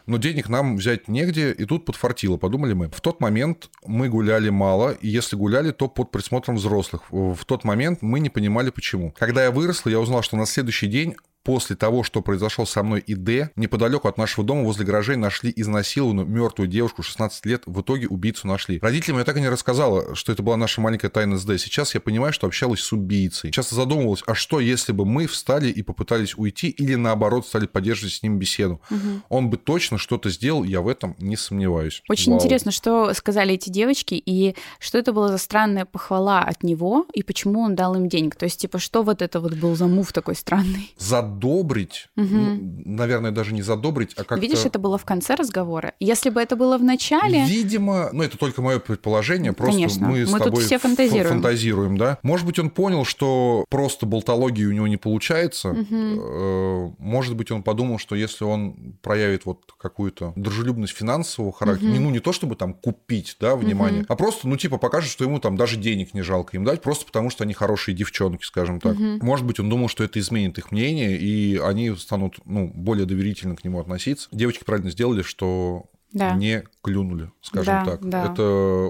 Но денег нам взять негде, и тут подфартило, подумали мы. В тот момент мы гуляли мало, и если гуляли, то под присмотром взрослых. В тот момент мы не понимали, почему. Когда я выросла, я узнал, что на следующий день После того, что произошло со мной и Д, неподалеку от нашего дома возле гаражей нашли изнасилованную мертвую девушку 16 лет. В итоге убийцу нашли. Родителям я так и не рассказала, что это была наша маленькая тайна с Д. Сейчас я понимаю, что общалась с убийцей. Часто задумывалась, а что, если бы мы встали и попытались уйти, или наоборот стали поддерживать с ним беседу? Он бы точно что-то сделал, я в этом не сомневаюсь. Очень Вау. интересно, что сказали эти девочки, и что это была за странная похвала от него, и почему он дал им денег. То есть, типа, что вот это вот был за мув такой странный? Задобрить, ну, наверное, даже не задобрить, а как-то... Видишь, это было в конце разговора. Если бы это было в начале, Видимо, ну это только мое предположение, просто Конечно. мы с Мы тут тобой все ф- фантазируем. фантазируем, да. Может быть, он понял, что просто болтологии у него не получается. Э, Может быть, он подумал, что если он проявит вот какую-то дружелюбность финансового характера, не, ну не то чтобы там купить, да, внимание, а просто, ну типа покажет, что ему там даже денег не жалко им дать, просто потому что они хорошие девчонки, скажем так. Может быть, он думал, что это изменит их мнение, и они станут, ну, более доверительно к нему относиться. Девочки правильно сделали, что Да. не клюнули, скажем Да, так. да. Это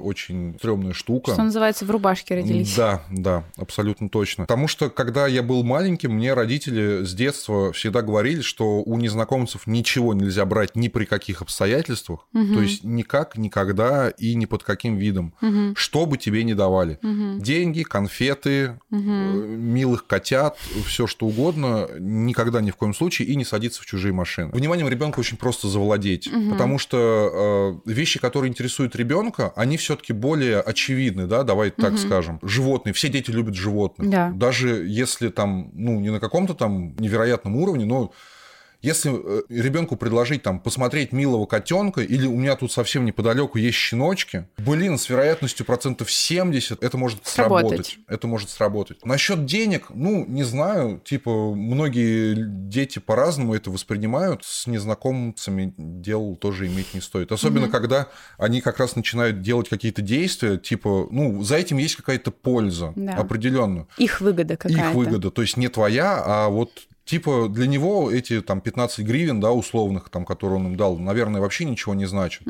очень стрёмная штука. что называется, в рубашке родились. Да, да, абсолютно точно. Потому что, когда я был маленьким, мне родители с детства всегда говорили, что у незнакомцев ничего нельзя брать ни при каких обстоятельствах, то есть никак, никогда и ни под каким видом, что бы тебе не давали. Деньги, конфеты, э, милых котят, все что угодно, никогда ни в коем случае и не садиться в чужие машины. Вниманием ребенка очень просто завладеть, потому что э, вещи, которые интересуют ребенка, они все-таки более очевидны, да, давай так скажем. Животные, все дети любят животных. Да. Даже если там, ну, не на каком-то там невероятном уровне, но если ребенку предложить там посмотреть милого котенка, или у меня тут совсем неподалеку есть щеночки, блин, с вероятностью процентов 70 это может Сработать. сработать. Это может сработать. Насчет денег, ну, не знаю, типа, многие дети по-разному это воспринимают. С незнакомцами дел тоже иметь не стоит. Особенно, когда они как раз начинают делать какие-то действия, типа, ну, за этим есть какая-то польза Да. определенно. Их выгода какая-то. Их выгода. То есть не твоя, а вот Типа для него эти там 15 гривен, да, условных, там, которые он им дал, наверное, вообще ничего не значат.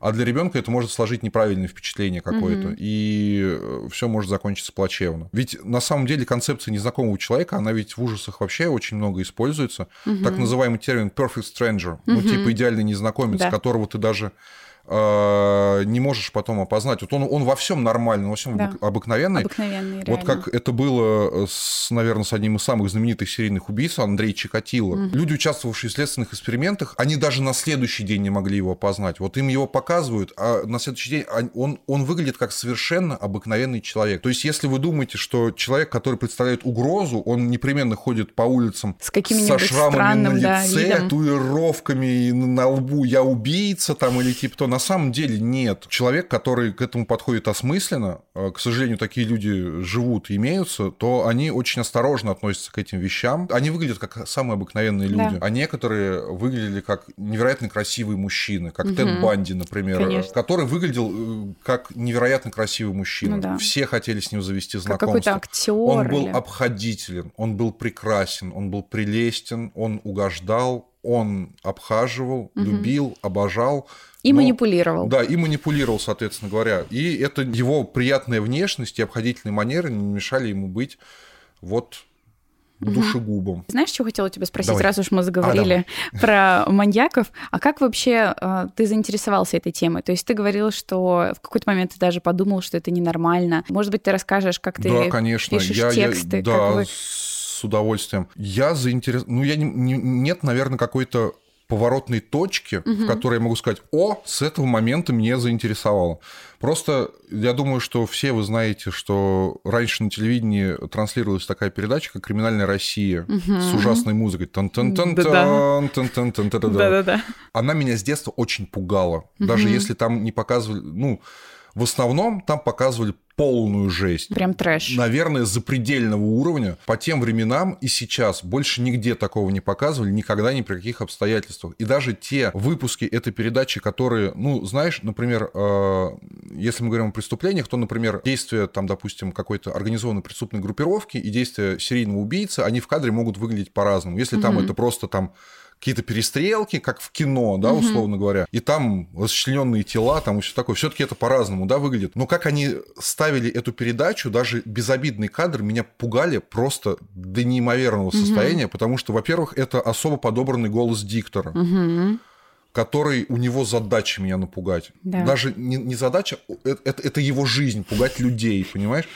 А для ребенка это может сложить неправильное впечатление какое-то, и все может закончиться плачевно. Ведь на самом деле концепция незнакомого человека, она ведь в ужасах вообще очень много используется. Так называемый термин perfect stranger, ну типа идеальный незнакомец, Да. которого ты даже э, не можешь потом опознать. Вот он, он во всем нормальный, во всем Да. обыкновенный. Обыкновенный, Вот реально. как это было, с, наверное, с одним из самых знаменитых серийных убийц, Андрей Чикатило. Люди, участвовавшие в следственных экспериментах, они даже на следующий день не могли его опознать. Вот им его показывают, а на следующий день он- он, выглядит как совершенно обыкновенный человек. То есть, если вы думаете, что человек, который представляет угрозу, он непременно ходит по улицам С со шрамами странным, на да, лице, видом. татуировками на лбу «я убийца» там или типа то, на самом деле нет. Человек, который к этому подходит осмысленно, э, к сожалению, такие люди живут и имеются, то они очень осторожно относятся к этим вещам. Они выглядят как самые обыкновенные люди. Да. А некоторые выглядели как невероятно красивые мужчины, как Тед Банди, например, Конечно. который выглядел э, как невероятно красивый мужчина. Ну да. Все хотели с ним завести Как знакомство. какой-то актер. Он был или- обходителен, он был прекрасен, он был прелестен, он угождал, он обхаживал, любил, обожал. И но- манипулировал. Да, и манипулировал, соответственно говоря. И это его приятная внешность и обходительные манеры не мешали ему быть вот душегубом. Знаешь, что хотела тебя спросить, Давай. раз уж мы заговорили про маньяков? А как вообще э, ты заинтересовался этой темой? То есть ты говорил, что в какой-то момент ты даже подумал, что это ненормально. Может быть, ты расскажешь, как ты да, конечно. пишешь я, я- тексты? да, как вы- с удовольствием. Я заинтересован... Ну, я не- не- нет, наверное, какой-то поворотной точки, в которой я могу сказать, о, с этого момента меня заинтересовало. Просто я думаю, что все вы знаете, что раньше на телевидении транслировалась такая передача, как «Криминальная Россия» с ужасной музыкой. Тан-тан-тан-тан, тан-тан-тан-тан-тан. Да-да-да. Она меня с детства очень пугала. Даже если там не показывали... Ну, в основном там показывали полную жесть Прям трэш. наверное, запредельного уровня по тем временам и сейчас. Больше нигде такого не показывали, никогда ни при каких обстоятельствах. И даже те выпуски этой передачи, которые, ну, знаешь, например, э, если мы говорим о преступлениях, то, например, действия, там, допустим, какой-то организованной преступной группировки и действия серийного убийцы, они в кадре могут выглядеть по-разному. Если там это просто там какие-то перестрелки, как в кино, да, условно говоря, и там расчлененные тела, там и все такое. Все-таки это по-разному, да, выглядит. Но как они ставили эту передачу, даже безобидный кадр меня пугали просто до неимоверного состояния, потому что, во-первых, это особо подобранный голос диктора. Который у него задача меня напугать. Да. Даже не, не задача, э- это, это его жизнь, пугать людей, понимаешь?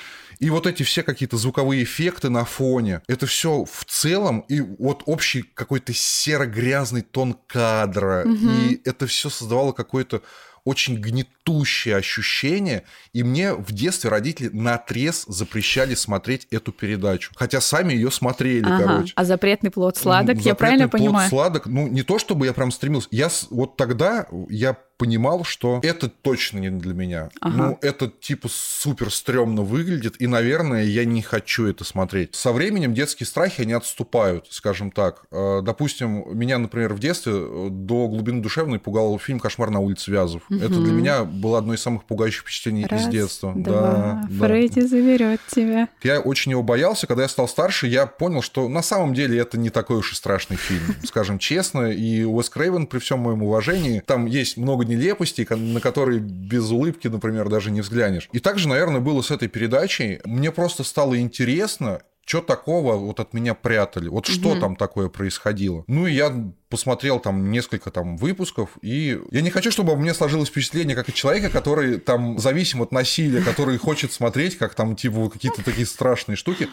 И вот эти все какие-то звуковые эффекты на фоне, это все в целом, и вот общий какой-то серо-грязный тон кадра, и это все создавало какое-то очень гнетущее ощущение, и мне в детстве родители на отрез запрещали смотреть эту передачу. Хотя сами ее смотрели, Ага. короче. А запретный плод сладок, я Запретный правильно плод понимаю? сладок, ну не то чтобы я прям стремился, я вот тогда я понимал, что это точно не для меня. Ага. Ну это типа супер стрёмно выглядит, и наверное я не хочу это смотреть. Со временем детские страхи они отступают, скажем так. Э, Допустим, меня, например, в детстве э, до глубины душевной пугал фильм «Кошмар на улице Вязов». Это для меня было одно из самых пугающих впечатлений Раз, из детства. два, да, да. Фредди заберет тебя. Я очень его боялся. Когда я стал старше, я понял, что на самом деле это не такой уж и страшный фильм, скажем честно. И Уэс Крейвен, при всем моем уважении, там есть много нелепостей, на которые без улыбки, например, даже не взглянешь. И также, наверное, было с этой передачей. Мне просто стало интересно, что такого вот от меня прятали? Вот что там такое происходило? Ну, и я посмотрел там несколько там выпусков, и я не хочу, чтобы меня сложилось впечатление, как от человека, который там зависим от насилия, который хочет смотреть, как там типа какие-то такие страшные штуки.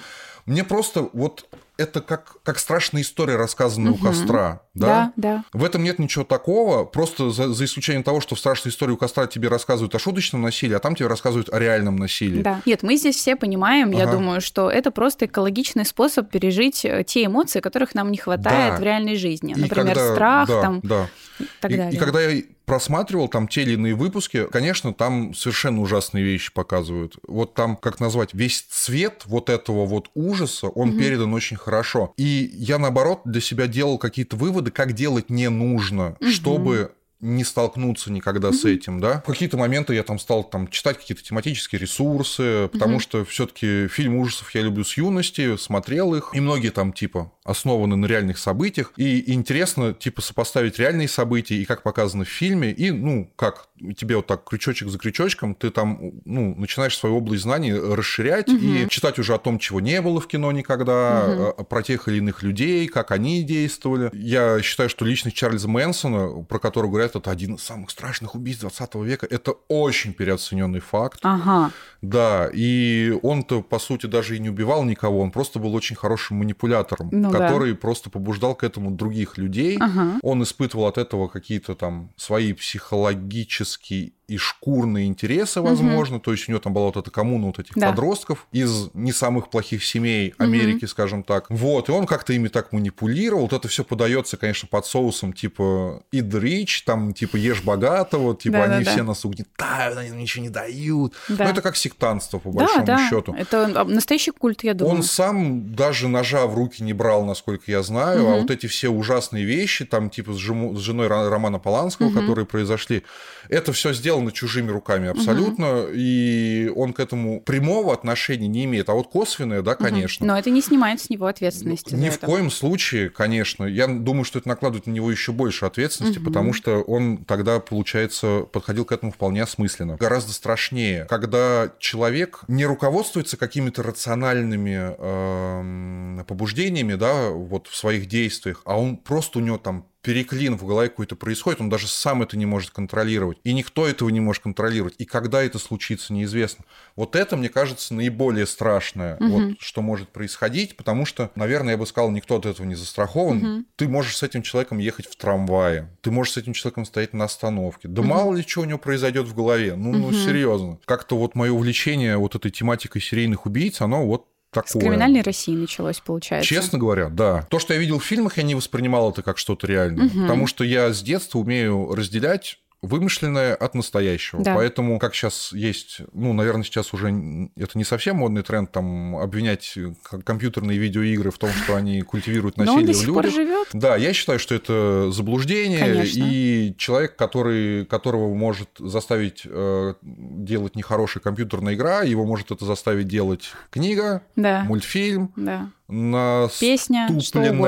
Мне просто вот это как, как страшная история, рассказанная у костра. Да, Да? да. В этом нет ничего такого, просто за, за исключением того, что в страшной истории у костра тебе рассказывают о шуточном насилии, а там тебе рассказывают о реальном насилии. Да. Нет, мы здесь все понимаем, я Ага. думаю, что это просто экологичный способ пережить э, те эмоции, которых нам не хватает Да. в реальной жизни. И Например, когда- страх да, там да. и так и, далее. и когда я просматривал там те или иные выпуски, конечно, там совершенно ужасные вещи показывают. Вот там, как назвать, весь цвет вот этого вот ужаса, он передан очень хорошо. И я, наоборот, для себя делал какие-то выводы, как делать не нужно, чтобы не столкнуться никогда с этим, да. В какие-то моменты я там стал там читать какие-то тематические ресурсы, потому что все-таки фильм ужасов я люблю с юности, смотрел их, и многие там типа основаны на реальных событиях, и интересно типа сопоставить реальные события и как показано в фильме, и ну как тебе вот так крючочек за крючочком, ты там ну начинаешь свою область знаний расширять и читать уже о том, чего не было в кино никогда, а, про тех или иных людей, как они действовали. Я считаю, что личность Чарльза Мэнсона, про которого говорят, это один из самых страшных убийств 20 века. Это очень переоцененный факт. Ага. Да, и он-то, по сути, даже и не убивал никого, он просто был очень хорошим манипулятором, Ну да. который просто побуждал к этому других людей. Ага. Он испытывал от этого какие-то там свои психологические и шкурные интересы, возможно. То есть у него там была вот эта коммуна вот этих Да. подростков из не самых плохих семей Америки, скажем так. Вот, и он как-то ими так манипулировал. Вот это все подается, конечно, под соусом типа eat rich, там типа ешь богатого, типа они Да-да-да. все нас угнетают, они нам ничего не дают. Да. Ну, это как сектантство, по Да, большому да. счету. Это а, настоящий культ, я думаю. Он сам даже ножа в руки не брал, насколько я знаю, а вот эти все ужасные вещи, там типа с, жему- с женой Романа Поланского, которые произошли, это все сделано чужими руками абсолютно, и он к этому прямого отношения не имеет, а вот косвенное, да, конечно. Но это не снимает с него ответственности. Ни в это. коем случае, конечно. Я думаю, что это накладывает на него еще больше ответственности, потому что он тогда, получается, подходил к этому вполне осмысленно. Гораздо страшнее, когда человек не руководствуется какими-то рациональными эм, побуждениями, да, вот в своих действиях, а он просто у него там переклин в голове какой-то происходит, он даже сам это не может контролировать. И никто этого не может контролировать. И когда это случится, неизвестно. Вот это, мне кажется, наиболее страшное, вот, что может происходить, потому что, наверное, я бы сказал, никто от этого не застрахован. Ты можешь с этим человеком ехать в трамвае, ты можешь с этим человеком стоять на остановке. Да мало ли что у него произойдет в голове. Ну, ну серьезно. Как-то вот мое увлечение вот этой тематикой серийных убийц, оно вот С такое. криминальной России началось, получается. Честно говоря, да. То, что я видел в фильмах, я не воспринимал это как что-то реальное. Потому что я с детства умею разделять вымышленное от настоящего. Да. Поэтому, как сейчас есть, ну, наверное, сейчас уже это не совсем модный тренд, там, обвинять к- компьютерные видеоигры в том, что они культивируют Но он насилие до сих пор людях. живет. Да, я считаю, что это заблуждение, Конечно. и человек, который, которого может заставить э, делать нехорошая компьютерная игра, его может это заставить делать книга, Да. мультфильм, Да. наступленная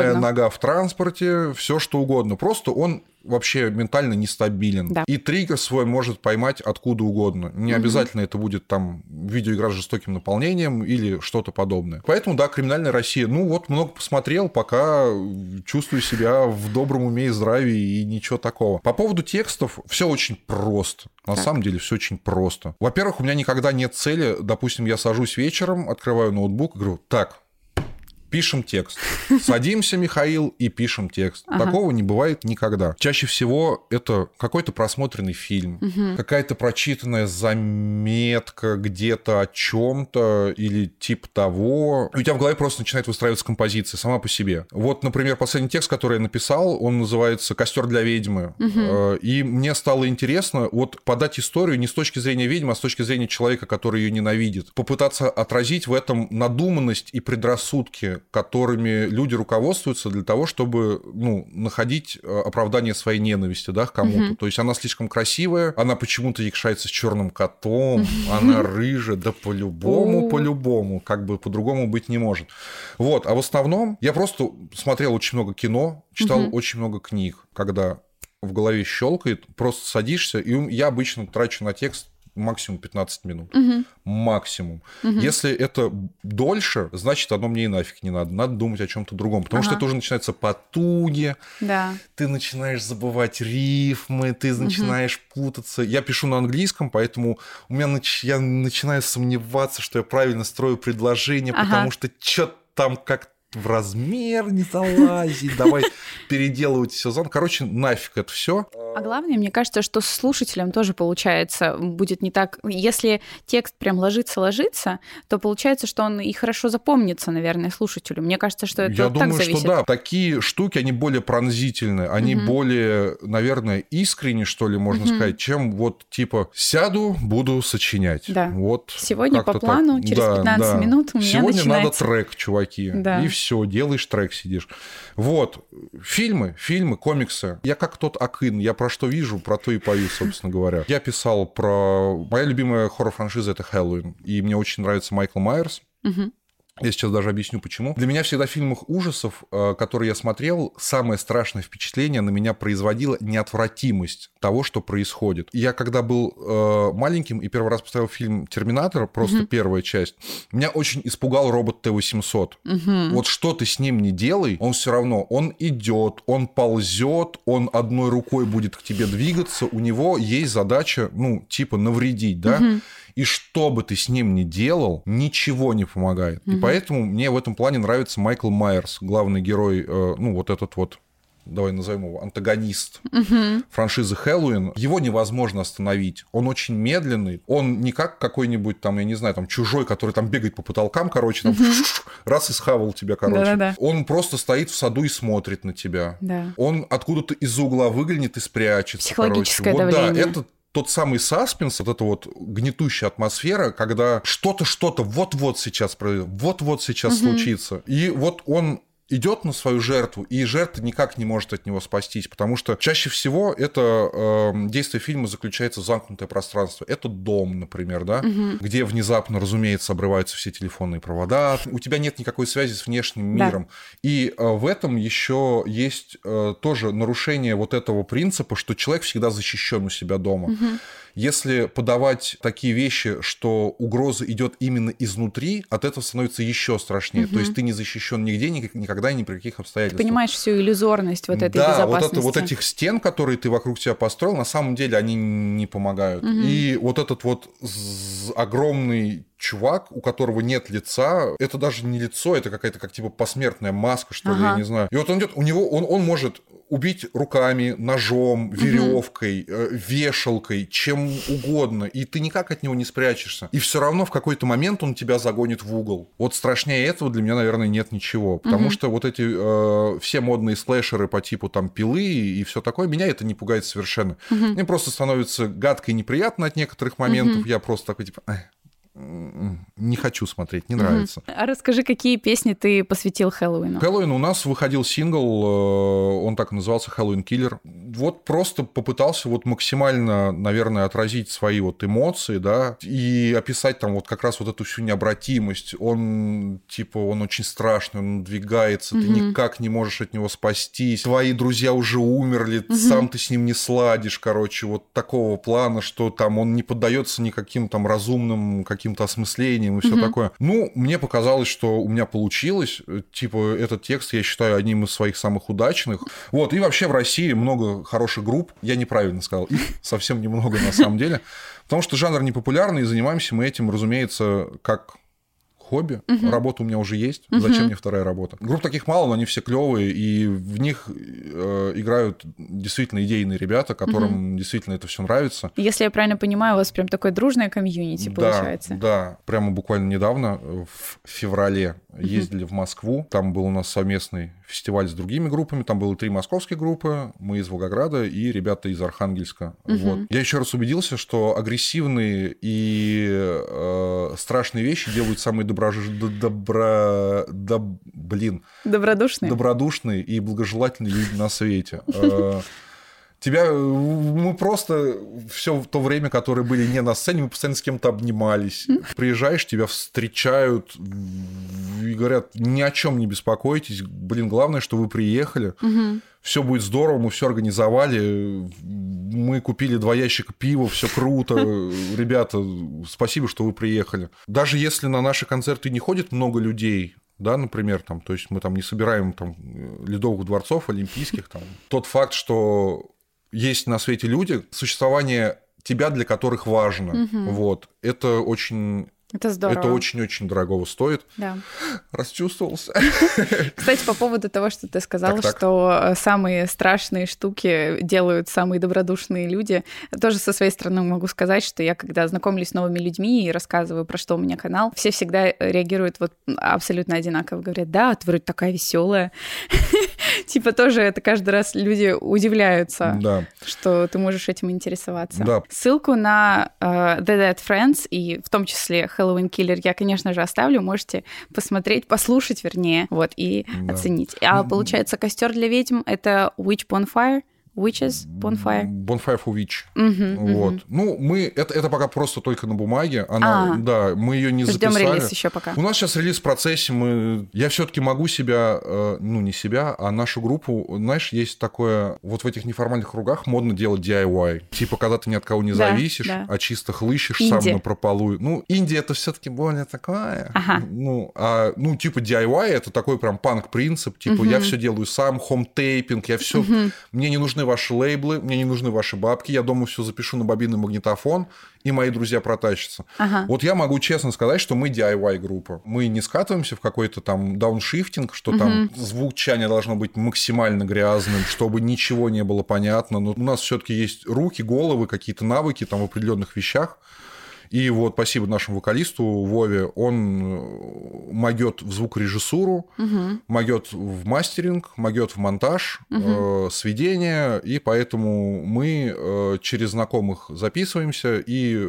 Песня, нога в транспорте, все что угодно. Просто он вообще ментально нестабилен. Да. И триггер свой может поймать откуда угодно. Не обязательно это будет там видеоигра с жестоким наполнением или что-то подобное. Поэтому, да, криминальная Россия. Ну вот, много посмотрел, пока чувствую себя в добром уме и здравии и ничего такого. По поводу текстов все очень просто. На Так. самом деле все очень просто. Во-первых, у меня никогда нет цели. Допустим, я сажусь вечером, открываю ноутбук и говорю, так, пишем текст. Садимся, Михаил, и пишем текст. Ага. Такого не бывает никогда. Чаще всего это какой-то просмотренный фильм, какая-то прочитанная заметка где-то о чем-то или типа того. И у тебя в голове просто начинает выстраиваться композиция сама по себе. Вот, например, последний текст, который я написал, он называется «Костер для ведьмы». Э, И мне стало интересно вот подать историю не с точки зрения ведьмы, а с точки зрения человека, который ее ненавидит. Попытаться отразить в этом надуманность и предрассудки, которыми люди руководствуются для того, чтобы ну, находить э, оправдание своей ненависти да, к кому-то. То есть она слишком красивая, она почему-то якшается с черным котом, она рыжая, да по-любому, по-любому, как бы по-другому быть не может. Вот, а в основном я просто смотрел очень много кино, читал очень много книг, когда в голове щелкает, просто садишься, и я обычно трачу на текст максимум 15 минут. Максимум. Если это дольше, значит, оно мне и нафиг не надо. Надо думать о чем-то другом. Потому что Ага. это уже начинается потуги, Да. ты начинаешь забывать рифмы, ты начинаешь путаться. Я пишу на английском, поэтому у меня нач- я начинаю сомневаться, что я правильно строю предложение, Ага. потому что что-то там как в размер не залазит, давай переделывать сезон. Короче, нафиг это все. А главное, мне кажется, что с слушателем тоже получается будет не так. Если текст прям ложится-ложится, то получается, что он и хорошо запомнится, наверное, слушателю. Мне кажется, что это Я вот так думаю, зависит. что да, такие штуки, они более пронзительны, они более, наверное, искренне, что ли, можно сказать, чем вот типа сяду, буду сочинять. Да. Вот Сегодня по плану, через 15 минут у меня Сегодня надо начинается. трек, чуваки. Да. И все, делаешь трек, сидишь. Вот. Фильмы, фильмы, комиксы. Я как тот Акын, я про что вижу, про то и пою, собственно говоря. Я писал про... Моя любимая хоррор-франшиза — это Хэллоуин. И мне очень нравится Майкл Майерс. Мгм. Я сейчас даже объясню, почему. Для меня всегда в фильмах ужасов, э, которые я смотрел, самое страшное впечатление на меня производила неотвратимость того, что происходит. Я когда был э, маленьким и первый раз поставил фильм «Терминатор», просто угу. первая часть, меня очень испугал робот Т-800. Угу. Вот что ты с ним не делай, он все равно, он идет, он ползет, он одной рукой будет к тебе двигаться, у него есть задача, ну, типа навредить, да? Угу. И что бы ты с ним ни делал, ничего не помогает. Угу. И поэтому мне в этом плане нравится Майкл Майерс, главный герой, э, ну, вот этот вот давай назовем его, антагонист угу. франшизы Хэллоуин, его невозможно остановить. Он очень медленный, он не как какой-нибудь там, я не знаю, там чужой, который там бегает по потолкам, короче, там угу. раз и схавал тебя, короче. Да-да-да. Он просто стоит в саду и смотрит на тебя. Да. Он откуда-то из угла выглянет и спрячется. Психологическое короче. давление. Вот да, это тот самый саспенс, вот эта вот гнетущая атмосфера, когда что-то, что-то вот-вот сейчас произойдет, вот-вот сейчас угу. случится. И вот он идет на свою жертву, и жертва никак не может от него спастись, потому что чаще всего это э, действие фильма заключается в замкнутое пространство. Это дом, например, да, угу. где внезапно, разумеется, обрываются все телефонные провода, у тебя нет никакой связи с внешним да. миром. И э, в этом еще есть э, тоже нарушение вот этого принципа, что человек всегда защищен у себя дома. Угу. Если подавать такие вещи, что угроза идет именно изнутри, от этого становится еще страшнее. Угу. То есть ты не защищен нигде, никогда и ни при каких обстоятельствах. Ты понимаешь всю иллюзорность вот этой да, безопасности. Вот, это, вот этих стен, которые ты вокруг себя построил, на самом деле они не помогают. Угу. И вот этот вот огромный чувак, у которого нет лица, это даже не лицо, это какая-то как типа посмертная маска, что ага. ли, я не знаю. И вот он идет, у него, он, он может убить руками, ножом, веревкой, угу. вешалкой, чем угодно, и ты никак от него не спрячешься. И все равно в какой-то момент он тебя загонит в угол. Вот страшнее этого для меня, наверное, нет ничего, потому угу. что вот эти э, все модные слэшеры по типу там пилы и все такое, меня это не пугает совершенно. Угу. Мне просто становится гадко и неприятно от некоторых моментов. Угу. Я просто такой типа не хочу смотреть, не нравится. А расскажи, какие песни ты посвятил Хэллоуину? Хэллоуин у нас выходил сингл, э, он так и назывался Хэллоуин Киллер. Вот просто попытался вот максимально, наверное, отразить свои вот эмоции, да, и описать там вот как раз вот эту всю необратимость. Он, типа, он очень страшный, он двигается, угу. ты никак не можешь от него спастись. Твои друзья уже умерли, угу. сам ты с ним не сладишь, короче, вот такого плана, что там он не поддается никаким там разумным каким каким-то осмыслением и все угу. такое. Ну, мне показалось, что у меня получилось. Типа, этот текст я считаю одним из своих самых удачных. Вот, и вообще в России много хороших групп. Я неправильно сказал, их совсем немного на самом деле. Потому что жанр непопулярный, и занимаемся мы этим, разумеется, как хобби. Угу. Работа у меня уже есть. Угу. Зачем мне вторая работа? Групп таких мало, но они все клевые, и в них э, играют действительно идейные ребята, которым угу. действительно это все нравится. Если я правильно понимаю, у вас прям такое дружное комьюнити да, получается. Да, прямо буквально недавно, в феврале, ездили в Москву. Там был у нас совместный фестиваль с другими группами. Там было три московские группы, мы из Волгограда и ребята из Архангельска. Угу. Вот. Я еще раз убедился, что агрессивные и э, страшные вещи делают самые доброж... добро... Доб... блин. Добродушные. Добродушные и благожелательные люди на свете. Э, тебя мы просто все то время, которое были не на сцене, мы постоянно с кем-то обнимались. Приезжаешь, тебя встречают и говорят, ни о чем не беспокойтесь. Блин, главное, что вы приехали. Все будет здорово, мы все организовали. Мы купили два ящика пива, все круто. Ребята, спасибо, что вы приехали. Даже если на наши концерты не ходит много людей, да, например, там, то есть мы там не собираем там ледовых дворцов олимпийских, там, тот факт, что есть на свете люди, существование тебя, для которых важно. Угу. Вот. Это очень это здорово. Это очень-очень дорогого стоит. Да. Расчувствовался. Кстати, по поводу того, что ты сказал, так, так. что э, самые страшные штуки делают самые добродушные люди, тоже со своей стороны могу сказать, что я, когда знакомлюсь с новыми людьми и рассказываю, про что у меня канал, все всегда реагируют вот абсолютно одинаково. Говорят, да, ты вроде такая веселая. Типа тоже это каждый раз люди удивляются, да. что ты можешь этим интересоваться. Да. Ссылку на uh, The Dead Friends и в том числе Хэллоуин Киллер я, конечно же, оставлю. Можете посмотреть, послушать, вернее, вот, и да. оценить. А получается, костер для ведьм это Witch Bonfire. Witches, Bonfire. Bonfire for Witch. Мгм, Вот. мгм. Ну, мы это, это пока просто только на бумаге. Она, А. да, мы ее не Ждем записали. релиз еще пока. У нас сейчас релиз в процессе. Мы... Я все-таки могу себя, э, ну не себя, а нашу группу. Знаешь, есть такое, вот в этих неформальных кругах модно делать DIY. Типа, когда ты ни от кого не Да, зависишь, да. а чисто хлыщешь Инди. сам на прополую. Ну, Индия это все-таки более такое. Ага. Ну, а, ну, типа DIY это такой прям панк-принцип. Типа, я все делаю сам, хом-тейпинг, я все. Мне не нужны ваши лейблы, мне не нужны ваши бабки. Я дома все запишу на бобинный магнитофон, и мои друзья протащатся. Ага. Вот я могу честно сказать, что мы DIY-группа. Мы не скатываемся в какой-то там дауншифтинг, что там звучание должно быть максимально грязным, чтобы ничего не было понятно. Но у нас все-таки есть руки, головы, какие-то навыки там в определенных вещах. И вот спасибо нашему вокалисту Вове, он э, могет в звукорежиссуру, могет в мастеринг, могет в монтаж, э, сведение, и поэтому мы э, через знакомых записываемся и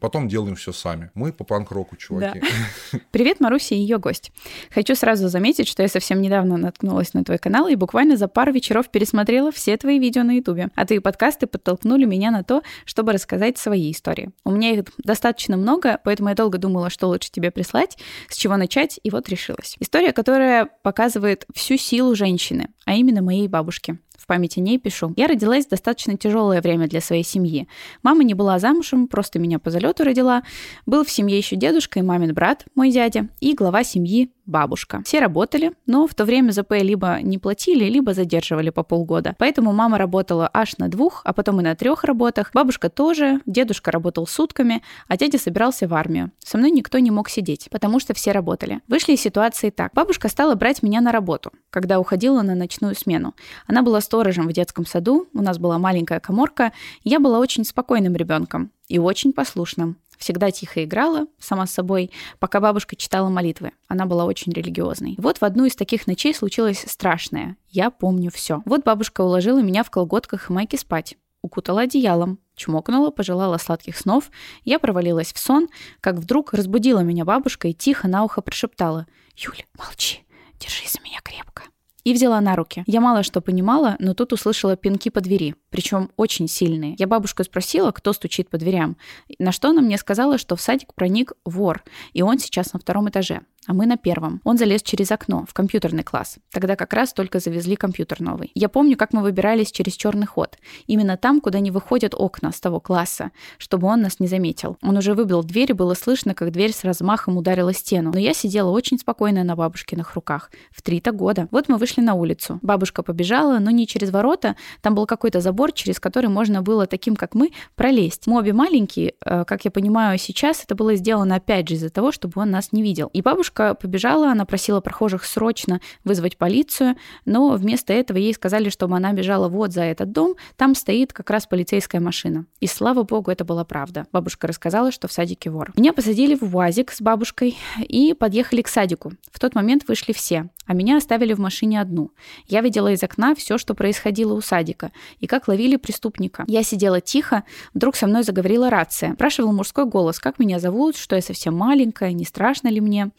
потом делаем все сами. Мы по панк-року, чуваки. Привет, Маруся и ее гость. Хочу сразу заметить, что я совсем недавно наткнулась на твой канал и буквально за пару вечеров пересмотрела все твои видео на Ютубе. А твои подкасты подтолкнули меня на то, чтобы рассказать свои истории. У меня их достаточно много, поэтому я долго думала, что лучше тебе прислать, с чего начать, и вот решилась. История, которая показывает всю силу женщины, а именно моей бабушки. В памяти о ней пишу. Я родилась в достаточно тяжелое время для своей семьи. Мама не была замужем, просто меня по залету родила. Был в семье еще дедушка и мамин брат, мой дядя, и глава семьи бабушка. Все работали, но в то время ЗП либо не платили, либо задерживали по полгода. Поэтому мама работала аж на двух, а потом и на трех работах. Бабушка тоже, дедушка работал сутками, а дядя собирался в армию. Со мной никто не мог сидеть, потому что все работали. Вышли из ситуации так. Бабушка стала брать меня на работу, когда уходила на ночную смену. Она была сторожем в детском саду, у нас была маленькая коморка, я была очень спокойным ребенком и очень послушным. Всегда тихо играла, сама с собой, пока бабушка читала молитвы. Она была очень религиозной. Вот в одну из таких ночей случилось страшное. Я помню все. Вот бабушка уложила меня в колготках и майке спать. Укутала одеялом, чмокнула, пожелала сладких снов. Я провалилась в сон, как вдруг разбудила меня бабушка и тихо на ухо прошептала «Юля, молчи, держись за меня крепко» и взяла на руки. Я мало что понимала, но тут услышала пинки по двери, причем очень сильные. Я бабушку спросила, кто стучит по дверям, на что она мне сказала, что в садик проник вор, и он сейчас на втором этаже а мы на первом. Он залез через окно в компьютерный класс. Тогда как раз только завезли компьютер новый. Я помню, как мы выбирались через черный ход. Именно там, куда не выходят окна с того класса, чтобы он нас не заметил. Он уже выбил дверь, и было слышно, как дверь с размахом ударила стену. Но я сидела очень спокойно на бабушкиных руках. В три-то года. Вот мы вышли на улицу. Бабушка побежала, но не через ворота. Там был какой-то забор, через который можно было таким, как мы, пролезть. Мы обе маленькие, э, как я понимаю сейчас, это было сделано опять же из-за того, чтобы он нас не видел. И бабушка побежала, она просила прохожих срочно вызвать полицию, но вместо этого ей сказали, чтобы она бежала вот за этот дом, там стоит как раз полицейская машина. И слава богу, это была правда. Бабушка рассказала, что в садике вор. Меня посадили в УАЗик с бабушкой и подъехали к садику. В тот момент вышли все, а меня оставили в машине одну. Я видела из окна все, что происходило у садика, и как ловили преступника. Я сидела тихо, вдруг со мной заговорила рация. Спрашивал мужской голос, как меня зовут, что я совсем маленькая, не страшно ли мне.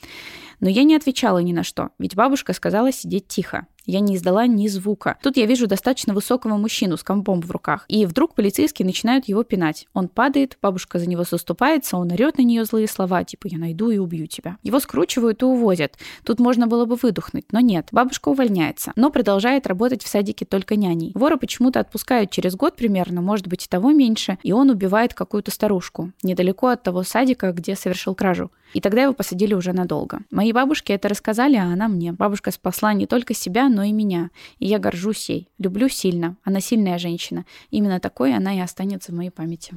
Но я не отвечала ни на что, ведь бабушка сказала сидеть тихо. Я не издала ни звука. Тут я вижу достаточно высокого мужчину с компом в руках. И вдруг полицейские начинают его пинать. Он падает, бабушка за него заступается, он орет на нее злые слова, типа «я найду и убью тебя». Его скручивают и увозят. Тут можно было бы выдохнуть, но нет. Бабушка увольняется, но продолжает работать в садике только няней. Вора почему-то отпускают через год примерно, может быть и того меньше, и он убивает какую-то старушку, недалеко от того садика, где совершил кражу. И тогда его посадили уже надолго. Мои бабушки это рассказали, а она мне. Бабушка спасла не только себя, но и меня. И я горжусь ей. Люблю сильно. Она сильная женщина. Именно такой она и останется в моей памяти.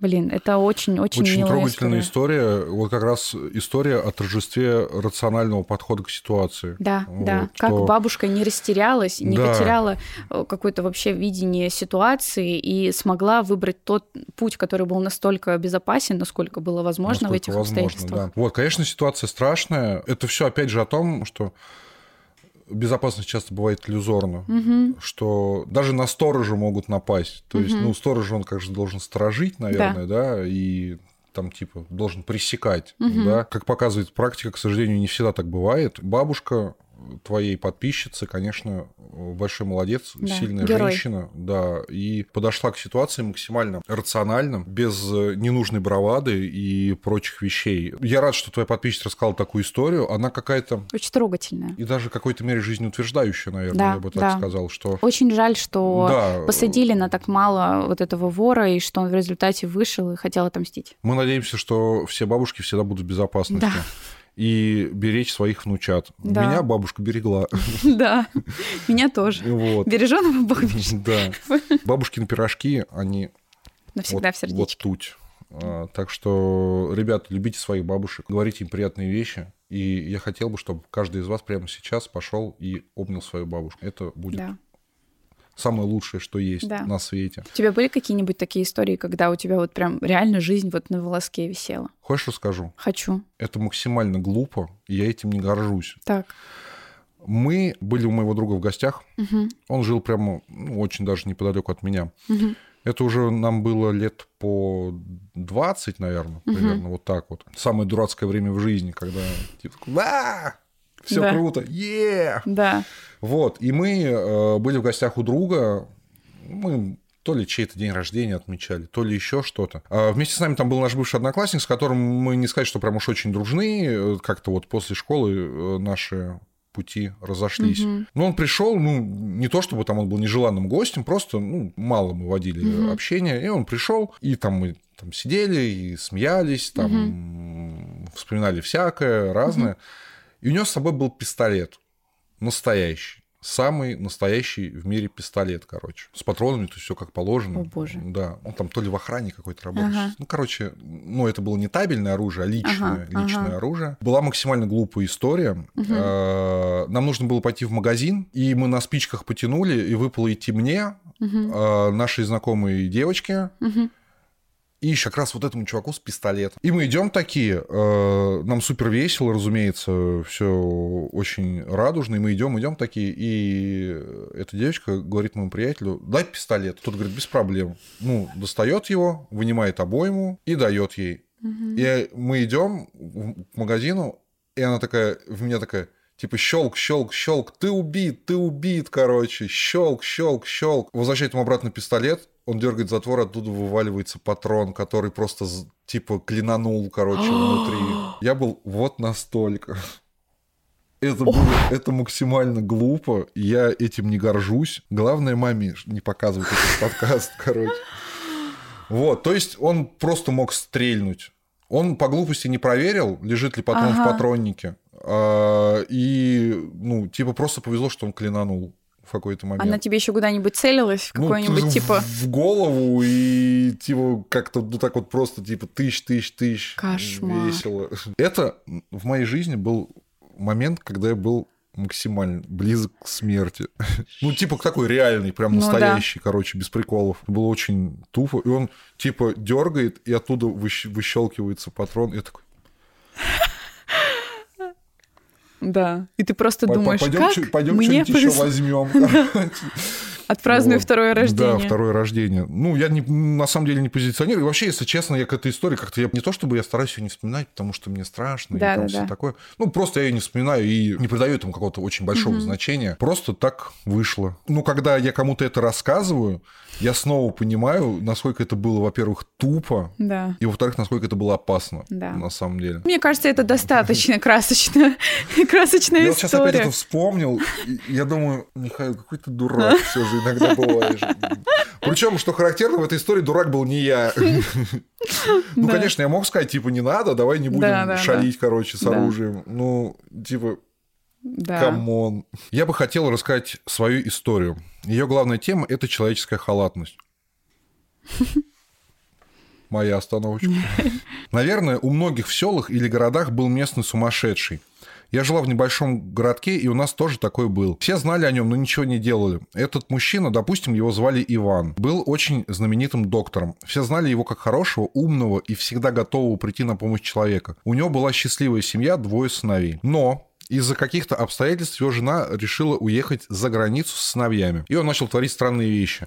Блин, это очень-очень Очень трогательная история. история. Вот как раз история о торжестве рационального подхода к ситуации. Да, Вот, да. Как что- бабушка не растерялась, не Да. потеряла э, какое-то вообще видение ситуации и смогла выбрать тот путь, который был настолько безопасен, насколько было возможно в насколько этих возможно, обстоятельствах. да. Вот, конечно, ситуация страшная. Это все опять же о том, что безопасность часто бывает иллюзорна, что даже на сторожа могут напасть. То есть, ну, сторож, он, как же, должен сторожить, наверное, да, и там, типа, должен пресекать, да. Как показывает практика, к сожалению, не всегда так бывает. Бабушка твоей подписчицы, конечно, большой молодец, Да, сильная герой. женщина, да, и подошла к ситуации максимально рационально, без э, ненужной бравады и прочих вещей. Я рад, что твоя подписчица рассказала такую историю. Она какая-то Очень трогательная. и даже в какой-то мере жизнеутверждающая, наверное, Да, я бы так да. сказал, что Очень жаль, что Да. посадили на так мало вот этого вора, и что он в результате вышел и хотел отомстить. мы надеемся, что все бабушки всегда будут в безопасности. Да. И беречь своих внучат. Да. Меня бабушка берегла. Да, меня тоже. Вот. Береженого Бог бережет. Да. Бабушкины пирожки, они Навсегда вот, в сердечке. вот тут. А, Так что, ребята, любите своих бабушек, говорите им приятные вещи. И я хотел бы, чтобы каждый из вас прямо сейчас пошел и обнял свою бабушку. Это будет Да. Самое лучшее, что есть Да. на свете. У тебя были какие-нибудь такие истории, когда у тебя вот прям реально жизнь вот на волоске висела? Хочешь расскажу? Хочу. Это максимально глупо, и я этим не горжусь. Так. Мы были у моего друга в гостях. Мгм. Он жил прямо ну, очень даже неподалеку от меня. Мгм. Это уже нам было лет по 20, наверное, примерно вот так вот. Самое дурацкое время в жизни, когда типа, все Да. круто, е Да. Вот, и мы э, были в гостях у друга, мы то ли чей-то день рождения отмечали, то ли еще что-то. А вместе с нами там был наш бывший одноклассник, с которым мы не сказать, что прям уж очень дружны, э, как-то вот после школы э, наши пути разошлись. Мгм. Но он пришел, ну, не то чтобы там он был нежеланным гостем, просто, ну, мало мы водили Мгм. общения, и он пришел, и там мы там сидели и смеялись, там м, вспоминали всякое, разное. И у него с собой был пистолет настоящий. Самый настоящий в мире пистолет, короче. С патронами, то есть все как положено. О, боже. Да. Он там то ли в охране какой-то работал. Ага. Ну, короче, ну, это было не табельное оружие, а личное, Ага, личное ага. оружие. Была максимально глупая история. Э, Нам нужно было пойти в магазин, и мы на спичках потянули, и выпало идти мне, э, нашей знакомой девочке, Мгм. И еще как раз вот этому чуваку с пистолетом. И мы идем такие, э, нам супер весело, разумеется, все очень радужно, и мы идем, идем такие, и эта девочка говорит моему приятелю, дай пистолет. Тот говорит, без проблем. Ну, достает его, вынимает обойму и дает ей. И мы идем к магазину, и она такая, в меня такая, типа щелк, щелк, щелк, ты убит, ты убит, короче, щелк, щелк, щелк. Возвращает ему обратно пистолет, он дергает затвор, оттуда вываливается патрон, который просто типа клинанул, короче, внутри. Я был вот настолько. Это было, это максимально глупо, я этим не горжусь. Главное маме не показывать этот подкаст, короче. Вот, то есть он просто мог стрельнуть. Он по глупости не проверил, лежит ли патрон Ага. в патроннике. А, и, ну, типа, просто повезло, что он клинанул в какой-то момент. Она тебе еще куда-нибудь целилась в Ну, какой-нибудь в- типа. В голову и типа как-то ну так вот просто типа тысяч, тысяч, тысяч. Кошмар. Весело. Это в моей жизни был момент, когда я был максимально близок к смерти. Ну, типа такой реальный, прям Ну да. настоящий, короче, без приколов. Было очень тупо. И он типа дергает, и оттуда выщ- выщелкивается патрон. Я такой, Да. И ты просто «Пой- думаешь, пойдем, как чё- пойдем мне что-нибудь еще повезло. возьмем. Отпраздную Вот. второе рождение. Да, второе рождение. Ну, я не, на самом деле не позиционирую. И вообще, если честно, я к этой истории как-то... Я, не то чтобы я стараюсь ее не вспоминать, потому что мне страшно, Да, и там да, все да. такое. Ну, просто я ее не вспоминаю и не придаю этому какого-то очень большого значения. Просто так вышло. Ну, когда я кому-то это рассказываю, я снова понимаю, насколько это было, во-первых, тупо, Да. и, во-вторых, насколько это было опасно Да. на самом деле. Мне кажется, это достаточно красочная, красочная Я вот сейчас опять история. это вспомнил, я думаю, Михаил, какой ты дурак все же иногда бываешь. Причем, что характерно, в этой истории дурак был не я. Ну, конечно, я мог сказать, типа, не надо, давай не будем шалить, короче, с оружием. Ну, типа, Да. come on. Я бы хотел рассказать свою историю. Ее главная тема – это человеческая халатность. Моя остановочка. Наверное, у многих в селах или городах был местный сумасшедший. Я жила в небольшом городке, и у нас тоже такой был. Все знали о нем, но ничего не делали. Этот мужчина, допустим, его звали Иван, был очень знаменитым доктором. Все знали его как хорошего, умного и всегда готового прийти на помощь человека. У него была счастливая семья, двое сыновей. Но из-за каких-то обстоятельств его жена решила уехать за границу с сыновьями. И он начал творить странные вещи.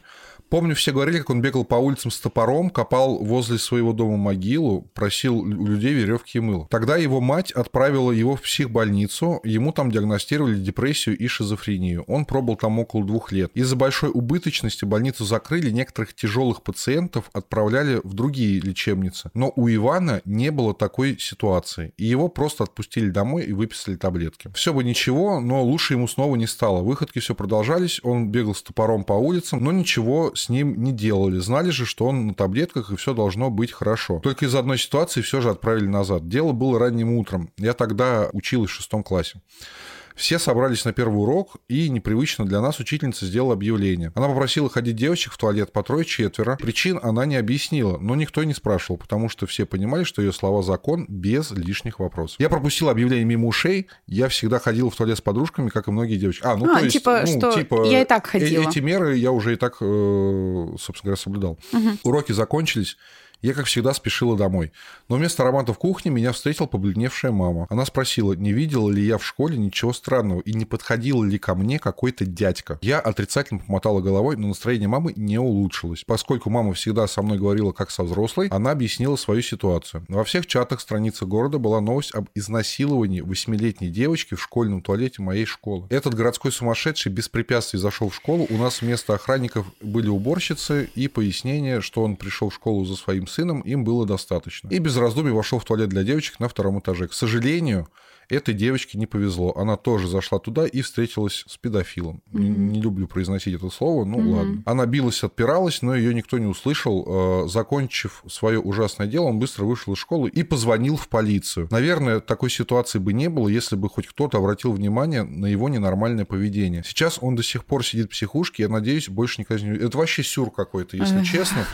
Помню, все говорили, как он бегал по улицам с топором, копал возле своего дома могилу, просил у людей веревки и мыло. Тогда его мать отправила его в психбольницу, ему там диагностировали депрессию и шизофрению. Он пробыл там около двух лет. Из-за большой убыточности больницу закрыли, некоторых тяжелых пациентов отправляли в другие лечебницы. Но у Ивана не было такой ситуации, и его просто отпустили домой и выписали таблетки. Все бы ничего, но лучше ему снова не стало. Выходки все продолжались, он бегал с топором по улицам, но ничего с ним не делали. Знали же, что он на таблетках, и все должно быть хорошо. Только из одной ситуации все же отправили назад. Дело было ранним утром. Я тогда училась в шестом классе. Все собрались на первый урок, и непривычно для нас учительница сделала объявление. Она попросила ходить девочек в туалет по трое-четверо. Причин она не объяснила, но никто не спрашивал, потому что все понимали, что ее слова закон без лишних вопросов. Я пропустил объявление мимо ушей. Я всегда ходил в туалет с подружками, как и многие девочки. А, ну а, то есть, типа, ну, что типа, я и так э, ходила. Эти меры я уже и так, э, собственно говоря, соблюдал. Угу. Уроки закончились. Я, как всегда, спешила домой. Но вместо аромата в кухне меня встретила побледневшая мама. Она спросила, не видела ли я в школе ничего странного и не подходил ли ко мне какой-то дядька. Я отрицательно помотала головой, но настроение мамы не улучшилось. Поскольку мама всегда со мной говорила как со взрослой, она объяснила свою ситуацию. Во всех чатах страницы города была новость об изнасиловании восьмилетней девочки в школьном туалете моей школы. Этот городской сумасшедший без препятствий зашел в школу. У нас вместо охранников были уборщицы и пояснение, что он пришел в школу за своим сыном, им было достаточно. И без раздумий вошел в туалет для девочек на втором этаже. К сожалению, Этой девочке не повезло. Она тоже зашла туда и встретилась с педофилом. Mm-hmm. Не, не люблю произносить это слово, ну mm-hmm. ладно. Она билась, отпиралась, но ее никто не услышал. Э, закончив свое ужасное дело, он быстро вышел из школы и позвонил в полицию. Наверное, такой ситуации бы не было, если бы хоть кто-то обратил внимание на его ненормальное поведение. Сейчас он до сих пор сидит в психушке, я надеюсь, больше не казню. Это вообще сюр какой-то, если честно.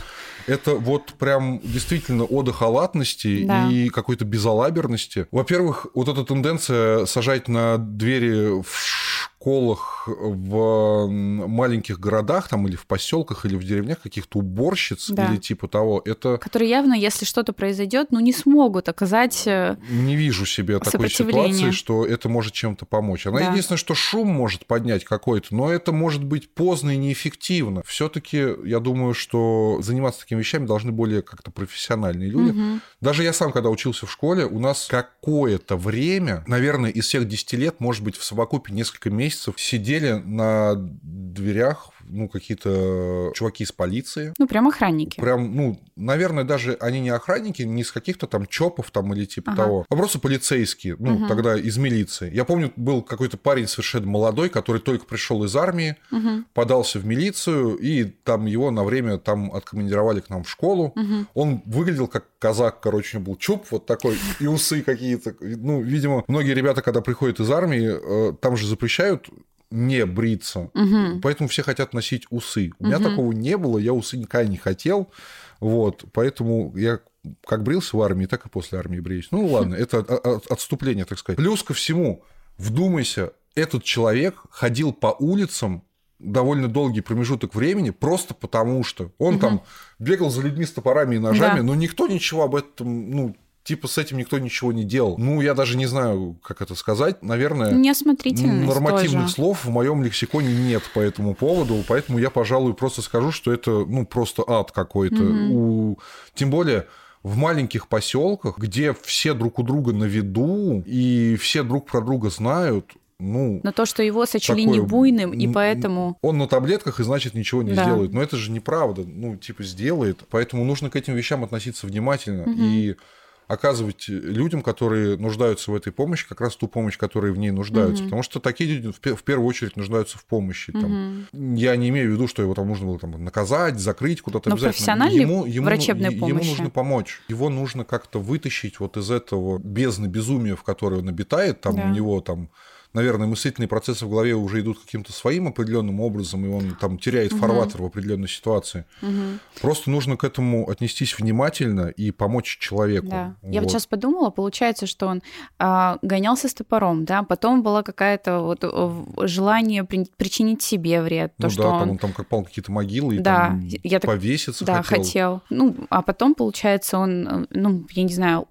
Это вот прям действительно ода халатности да. и какой-то безалаберности. Во-первых, вот этот тенденция сажать на двери в школах в маленьких городах там или в поселках или в деревнях каких-то уборщиц да. или типа того, это... Которые явно, если что-то произойдет, ну не смогут оказать э, Не вижу себе такой ситуации, что это может чем-то помочь. Она да. единственное, что шум может поднять какой-то, но это может быть поздно и неэффективно. все таки я думаю, что заниматься такими вещами должны более как-то профессиональные люди. Угу. Даже я сам, когда учился в школе, у нас какое-то время, наверное, из всех 10 лет, может быть, в совокупе несколько месяцев месяцев сидели на дверях ну, какие-то чуваки из полиции. Ну, прям охранники. Прям, ну, наверное, даже они не охранники, не из каких-то там чопов там или типа ага. того, а просто полицейские, ну, угу. тогда из милиции. Я помню, был какой-то парень совершенно молодой, который только пришел из армии, угу. подался в милицию, и там его на время там откомандировали к нам в школу. Угу. Он выглядел как казак, короче, был чуб вот такой, и усы какие-то. Ну, видимо, многие ребята, когда приходят из армии, э, там же запрещают не бриться. Угу. Поэтому все хотят носить усы. У угу. меня такого не было, я усы никогда не хотел. Вот, поэтому я как брился в армии, так и после армии бреюсь. Ну ладно, это отступление, так сказать. Плюс ко всему, вдумайся, этот человек ходил по улицам довольно долгий промежуток времени просто потому, что он угу. там бегал за людьми с топорами и ножами, да. но никто ничего об этом ну, типа с этим никто ничего не делал. Ну, я даже не знаю, как это сказать. Наверное, нормативных тоже. слов в моем лексиконе нет по этому поводу, поэтому я, пожалуй, просто скажу, что это, ну, просто ад какой-то. Угу. У... Тем более в маленьких поселках, где все друг у друга на виду и все друг про друга знают, ну, на то, что его сочли такое, не буйным, и поэтому... Он на таблетках, и значит ничего не да. сделает. Но это же неправда. Ну, типа, сделает. Поэтому нужно к этим вещам относиться внимательно. Угу. И оказывать людям, которые нуждаются в этой помощи, как раз ту помощь, которые в ней нуждаются. Угу. Потому что такие люди в первую очередь нуждаются в помощи. Угу. Там. Я не имею в виду, что его там нужно было там, наказать, закрыть куда-то Но обязательно. Ему, ему, врачебной ему, помощи. нужно помочь. Его нужно как-то вытащить вот из этого бездны безумия, в которой он обитает. Там да. у него там наверное, мыслительные процессы в голове уже идут каким-то своим определенным образом, и он там теряет угу. фарватер в определенной ситуации. Угу. Просто нужно к этому отнестись внимательно и помочь человеку. Да. Вот. Я вот сейчас подумала, получается, что он а, гонялся с топором, да, потом было какое-то вот желание при, причинить себе вред. То, ну что да, он... там он там копал какие-то могилы и да, там я так... повеситься да, хотел. хотел. Ну, а потом, получается, он, ну, я не знаю,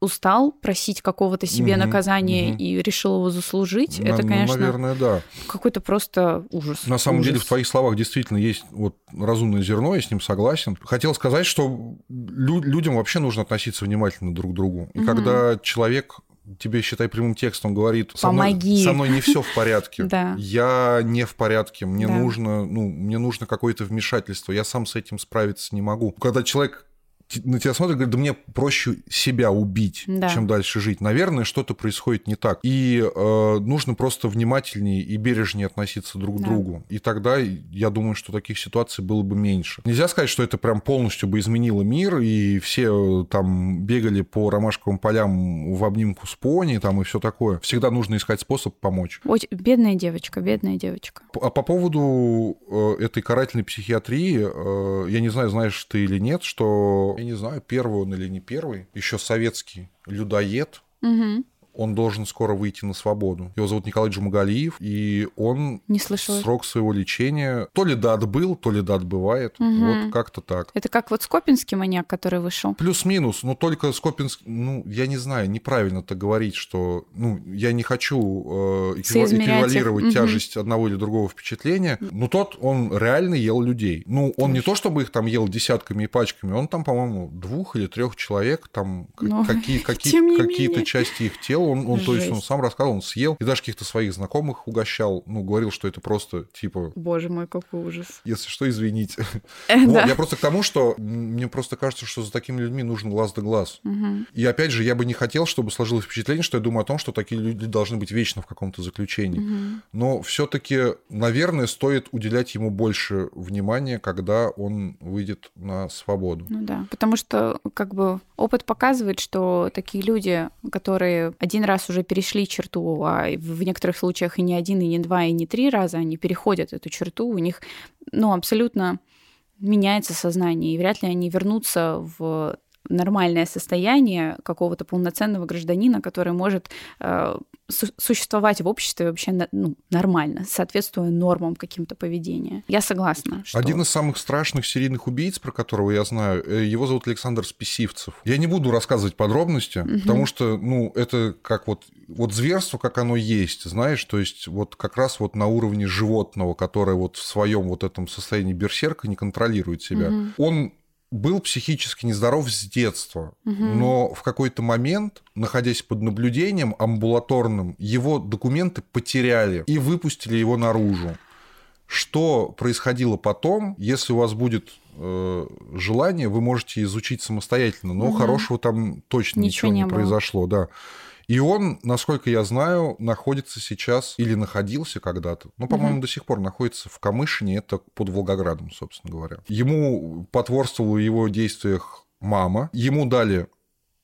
устал просить какого-то себе угу, наказания угу. и решил его заслужить жить, На- это, ну, конечно, наверное, да. какой-то просто ужас. На самом деле в Ужас. твоих словах действительно есть вот разумное зерно, я с ним согласен. Хотел сказать, что лю- людям вообще нужно относиться внимательно друг к другу. И Мгм. когда человек тебе, считай, прямым текстом говорит, со мной, Помоги. со мной не все в порядке, Да. я не в порядке, мне Да. нужно, ну, мне нужно какое-то вмешательство, я сам с этим справиться не могу. Когда человек на тебя смотрит, говорит, да мне проще себя убить, Да. чем дальше жить. Наверное, что-то происходит не так. И э, нужно просто внимательнее и бережнее относиться друг к Да. другу. И тогда я думаю, что таких ситуаций было бы меньше. Нельзя сказать, что это прям полностью бы изменило мир, и все э, там бегали по ромашковым полям в обнимку с пони, там и все такое. Всегда нужно искать способ помочь. Очень... Бедная девочка, бедная девочка. А по поводу э, этой карательной психиатрии, э, я не знаю, знаешь ты или нет, что, я не знаю, первый он или не первый, еще советский людоед, Мгм. Он должен скоро выйти на свободу. Его зовут Николай Джумагалиев, и он Не слышала. срок своего лечения то ли да отбыл, то ли да отбывает. Мгм. Вот как-то так. Это как вот Скопинский маньяк, который вышел. Плюс-минус, но только Скопинск, ну, я не знаю, неправильно это говорить, что, ну, я не хочу э, эквивалировать Мгм. тяжесть одного или другого впечатления, но тот, он реально ел людей. Ну, он не то, чтобы их там ел десятками и пачками, он там, по-моему, двух или трех человек, там, к- Ну, какие, какие, какие-то части их тела, он, он, то есть, он сам рассказывал, он съел, и даже каких-то своих знакомых угощал, ну, говорил, что это просто, типа, Боже мой, какой ужас. если что, извините. Вот, я просто к тому, что мне просто кажется, что за такими людьми нужен глаз да глаз. И опять же, я бы не хотел, чтобы сложилось впечатление, что я думаю о том, что такие люди должны быть вечно в каком-то заключении. Но все-таки, наверное, стоит уделять ему больше внимания, когда он выйдет на свободу. Ну да, потому что как бы опыт показывает, что такие люди, которые один раз уже перешли черту, а в некоторых случаях и не один, и не два, и не три раза, они переходят эту черту, у них, ну, абсолютно меняется сознание, и вряд ли они вернутся в нормальное состояние какого-то полноценного гражданина, который может э, су- существовать в обществе вообще на- ну, нормально, соответствуя нормам каким-то поведения. Я согласна. Что... Один из самых страшных серийных убийц, про которого я знаю, э, его зовут Александр Списивцев. Я не буду рассказывать подробности, потому что, ну, это как вот, вот зверство, как оно есть, знаешь, то есть вот как раз вот на уровне животного, которое вот в своем вот этом состоянии берсерка не контролирует себя. Мгм. Он был психически нездоров с детства, Мгм. но в какой-то момент, находясь под наблюдением амбулаторным, его документы потеряли и выпустили его наружу. Что происходило потом, если у вас будет э, желание, вы можете изучить самостоятельно, но Мгм. хорошего там точно Ничего ничего, не, не было. произошло, да. И он, насколько я знаю, находится сейчас или находился когда-то, ну, по-моему, Мгм. до сих пор находится в Камышине, это под Волгоградом, собственно говоря. Ему потворствовала в его действиях мама, ему дали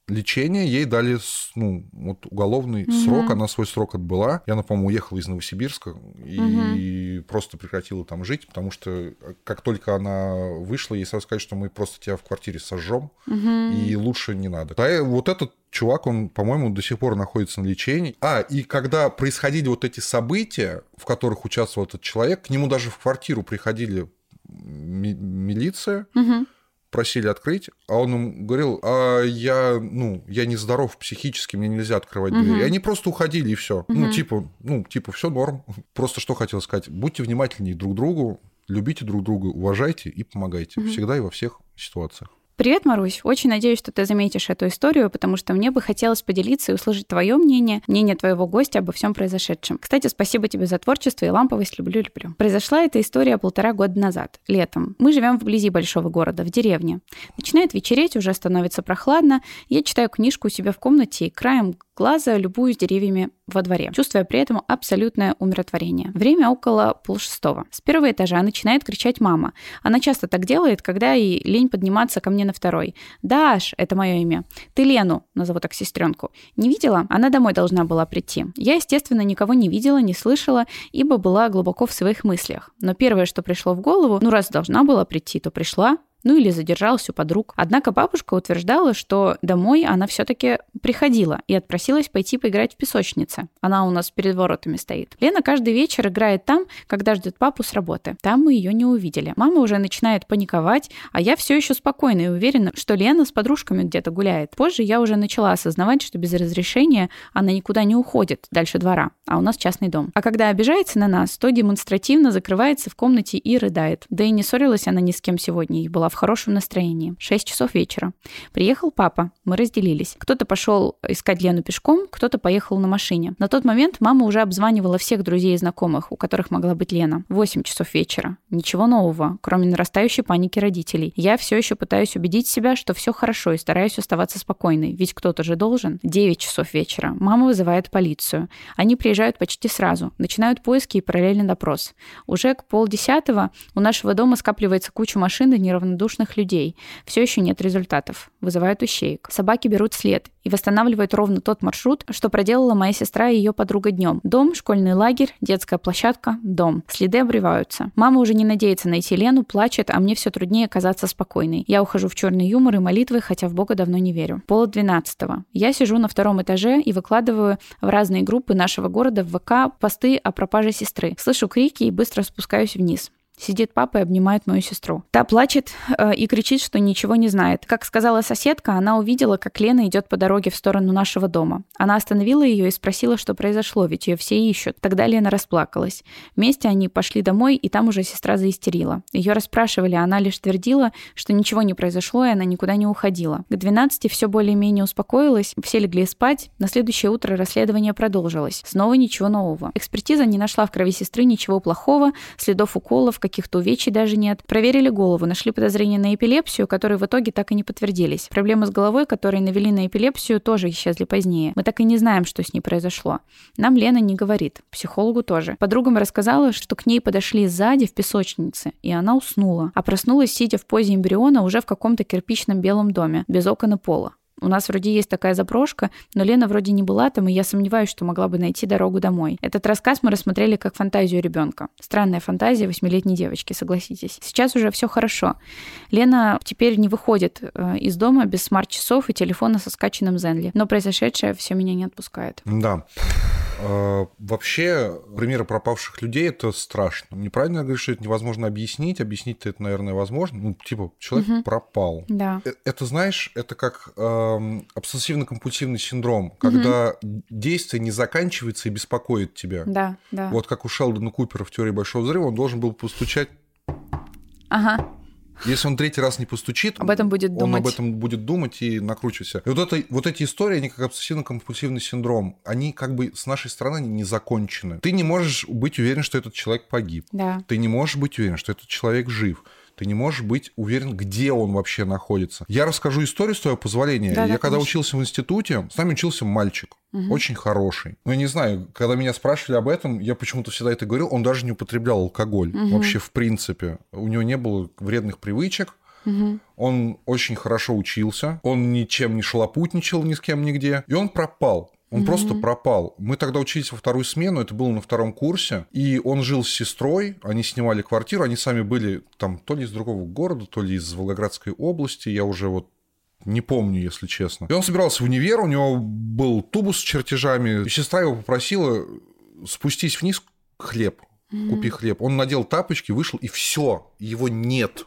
лечение, ей дали ну, вот уголовный Мгм. срок, она свой срок отбыла. Она, по-моему, уехала из Новосибирска и просто прекратила там жить, потому что э, как только она вышла, ей сразу сказали, что мы просто тебя в квартире сожжем, Мгм. и лучше не надо. Да, вот этот чувак, он, по-моему, до сих пор находится на лечении. А, и когда происходили вот эти события, в которых участвовал этот человек, к нему даже в квартиру приходили ми- милиция, Мгм. Просили открыть, а он им говорил, а я, ну, я не здоров психически, мне нельзя открывать двери. И они просто уходили, и все. Ну, Мгм. типа, ну, типа, все норм. Просто что хотел сказать, будьте внимательнее друг к другу, любите друг друга, уважайте и помогайте. Мгм. Всегда и во всех ситуациях. Привет, Марусь. Очень надеюсь, что ты заметишь эту историю, потому что мне бы хотелось поделиться и услышать твое мнение, мнение твоего гостя обо всем произошедшем. Кстати, спасибо тебе за творчество и ламповость. Люблю-люблю. Произошла эта история полтора года назад, летом. Мы живем вблизи большого города, в деревне. Начинает вечереть, уже становится прохладно. Я читаю книжку у себя в комнате и краем глаза любуюсь деревьями во дворе, чувствуя при этом абсолютное умиротворение. Время около полшестого. С первого этажа начинает кричать мама. Она часто так делает, когда ей лень подниматься ко мне на второй. «Даш» — это мое имя. «Ты Лену», назову так сестренку. Не видела? Она домой должна была прийти. Я, естественно, никого не видела, не слышала, ибо была глубоко в своих мыслях. Но первое, что пришло в голову, ну раз должна была прийти, то пришла, ну или задержалась у подруг. Однако бабушка утверждала, что домой она все-таки приходила и отпросилась пойти поиграть в песочнице. Она у нас перед воротами стоит. Лена каждый вечер играет там, когда ждет папу с работы. Там мы ее не увидели. Мама уже начинает паниковать, а я все еще спокойна и уверена, что Лена с подружками где-то гуляет. Позже я уже начала осознавать, что без разрешения она никуда не уходит дальше двора, а у нас частный дом. А когда обижается на нас, то демонстративно закрывается в комнате и рыдает. Да и не ссорилась она ни с кем сегодня и была в хорошем настроении. 6 часов вечера. Приехал папа, мы разделились. Кто-то пошел искать Лену пешком, кто-то поехал на машине. На тот момент мама уже обзванивала всех друзей и знакомых, у которых могла быть Лена. 8 часов вечера. Ничего нового, кроме нарастающей паники родителей. Я все еще пытаюсь убедить себя, что все хорошо и стараюсь оставаться спокойной, ведь кто-то же должен. 9 часов вечера. Мама вызывает полицию. Они приезжают почти сразу, начинают поиски и параллельный допрос. Уже к полдесятого у нашего дома скапливается куча машин и неравнодушных людей. Все еще нет результатов. Вызывают ищеек. Собаки берут след и восстанавливают ровно тот маршрут, что проделала моя сестра и ее подруга днем. Дом, школьный лагерь, детская площадка, дом. Следы обрываются. Мама уже не надеется найти Лену, плачет, а мне все труднее казаться спокойной. Я ухожу в черный юмор и молитвы, хотя в Бога давно не верю. Пол двенадцатого. Я сижу на втором этаже и выкладываю в разные группы нашего города в ВК посты о пропаже сестры. Слышу крики и быстро спускаюсь вниз. Сидит папа и обнимает мою сестру. Та плачет э, и кричит, что ничего не знает. Как сказала соседка, она увидела, как Лена идет по дороге в сторону нашего дома. Она остановила ее и спросила, что произошло, ведь ее все ищут. Тогда Лена расплакалась. Вместе они пошли домой, и там уже сестра заистерила. Ее расспрашивали, а она лишь твердила, что ничего не произошло, и она никуда не уходила. К 12 все более-менее успокоилось, все легли спать. На следующее утро расследование продолжилось. Снова ничего нового. Экспертиза не нашла в крови сестры ничего плохого, следов уколов, каких-то увечий даже нет. Проверили голову, нашли подозрения на эпилепсию, которые в итоге так и не подтвердились. Проблемы с головой, которые навели на эпилепсию, тоже исчезли позднее. Мы так и не знаем, что с ней произошло. Нам Лена не говорит, психологу тоже. Подругам рассказала, что к ней подошли сзади в песочнице, и она уснула, а проснулась, сидя в позе эмбриона уже в каком-то кирпичном белом доме, без окон и пола. У нас вроде есть такая заброшка, но Лена вроде не была там, и я сомневаюсь, что могла бы найти дорогу домой. Этот рассказ мы рассмотрели как фантазию ребенка. Странная фантазия восьмилетней девочки, согласитесь. Сейчас уже все хорошо. Лена теперь не выходит э, из дома без смарт-часов и телефона со скачанным Зенли. Но произошедшее все меня не отпускает. Да. А, вообще, примеры пропавших людей это страшно. Неправильно говорить, что это невозможно объяснить. Объяснить-то это, наверное, возможно. Ну, типа, человек угу. пропал. Да. Э, это, знаешь, это как э, обсессивно-компульсивный синдром, когда угу. действие не заканчивается и беспокоит тебя. Да, да. Вот как у Шелдона Купера в теории большого взрыва, он должен был постучать. Ага. Если он третий раз не постучит, об этом будет он думать. об этом будет думать и накручиваться. И вот, это, вот эти истории, они как обсессивно-компульсивный синдром, они как бы с нашей стороны не закончены. Ты не можешь быть уверен, что этот человек погиб. Да. Ты не можешь быть уверен, что этот человек жив ты не можешь быть уверен, где он вообще находится. Я расскажу историю с твоего позволения. Да, я да, когда конечно. учился в институте, с нами учился мальчик, угу. очень хороший. Ну, я не знаю, когда меня спрашивали об этом, я почему-то всегда это говорил, он даже не употреблял алкоголь угу. вообще в принципе. У него не было вредных привычек. Угу. Он очень хорошо учился, он ничем не шалопутничал ни с кем нигде, и он пропал. Он mm-hmm. просто пропал. Мы тогда учились во вторую смену, это было на втором курсе, и он жил с сестрой, они снимали квартиру, они сами были там то ли из другого города, то ли из Волгоградской области, я уже вот не помню, если честно. И он собирался в универ, у него был тубус с чертежами, и сестра его попросила спустись вниз хлеб, mm-hmm. купи хлеб. Он надел тапочки, вышел, и все, его нет.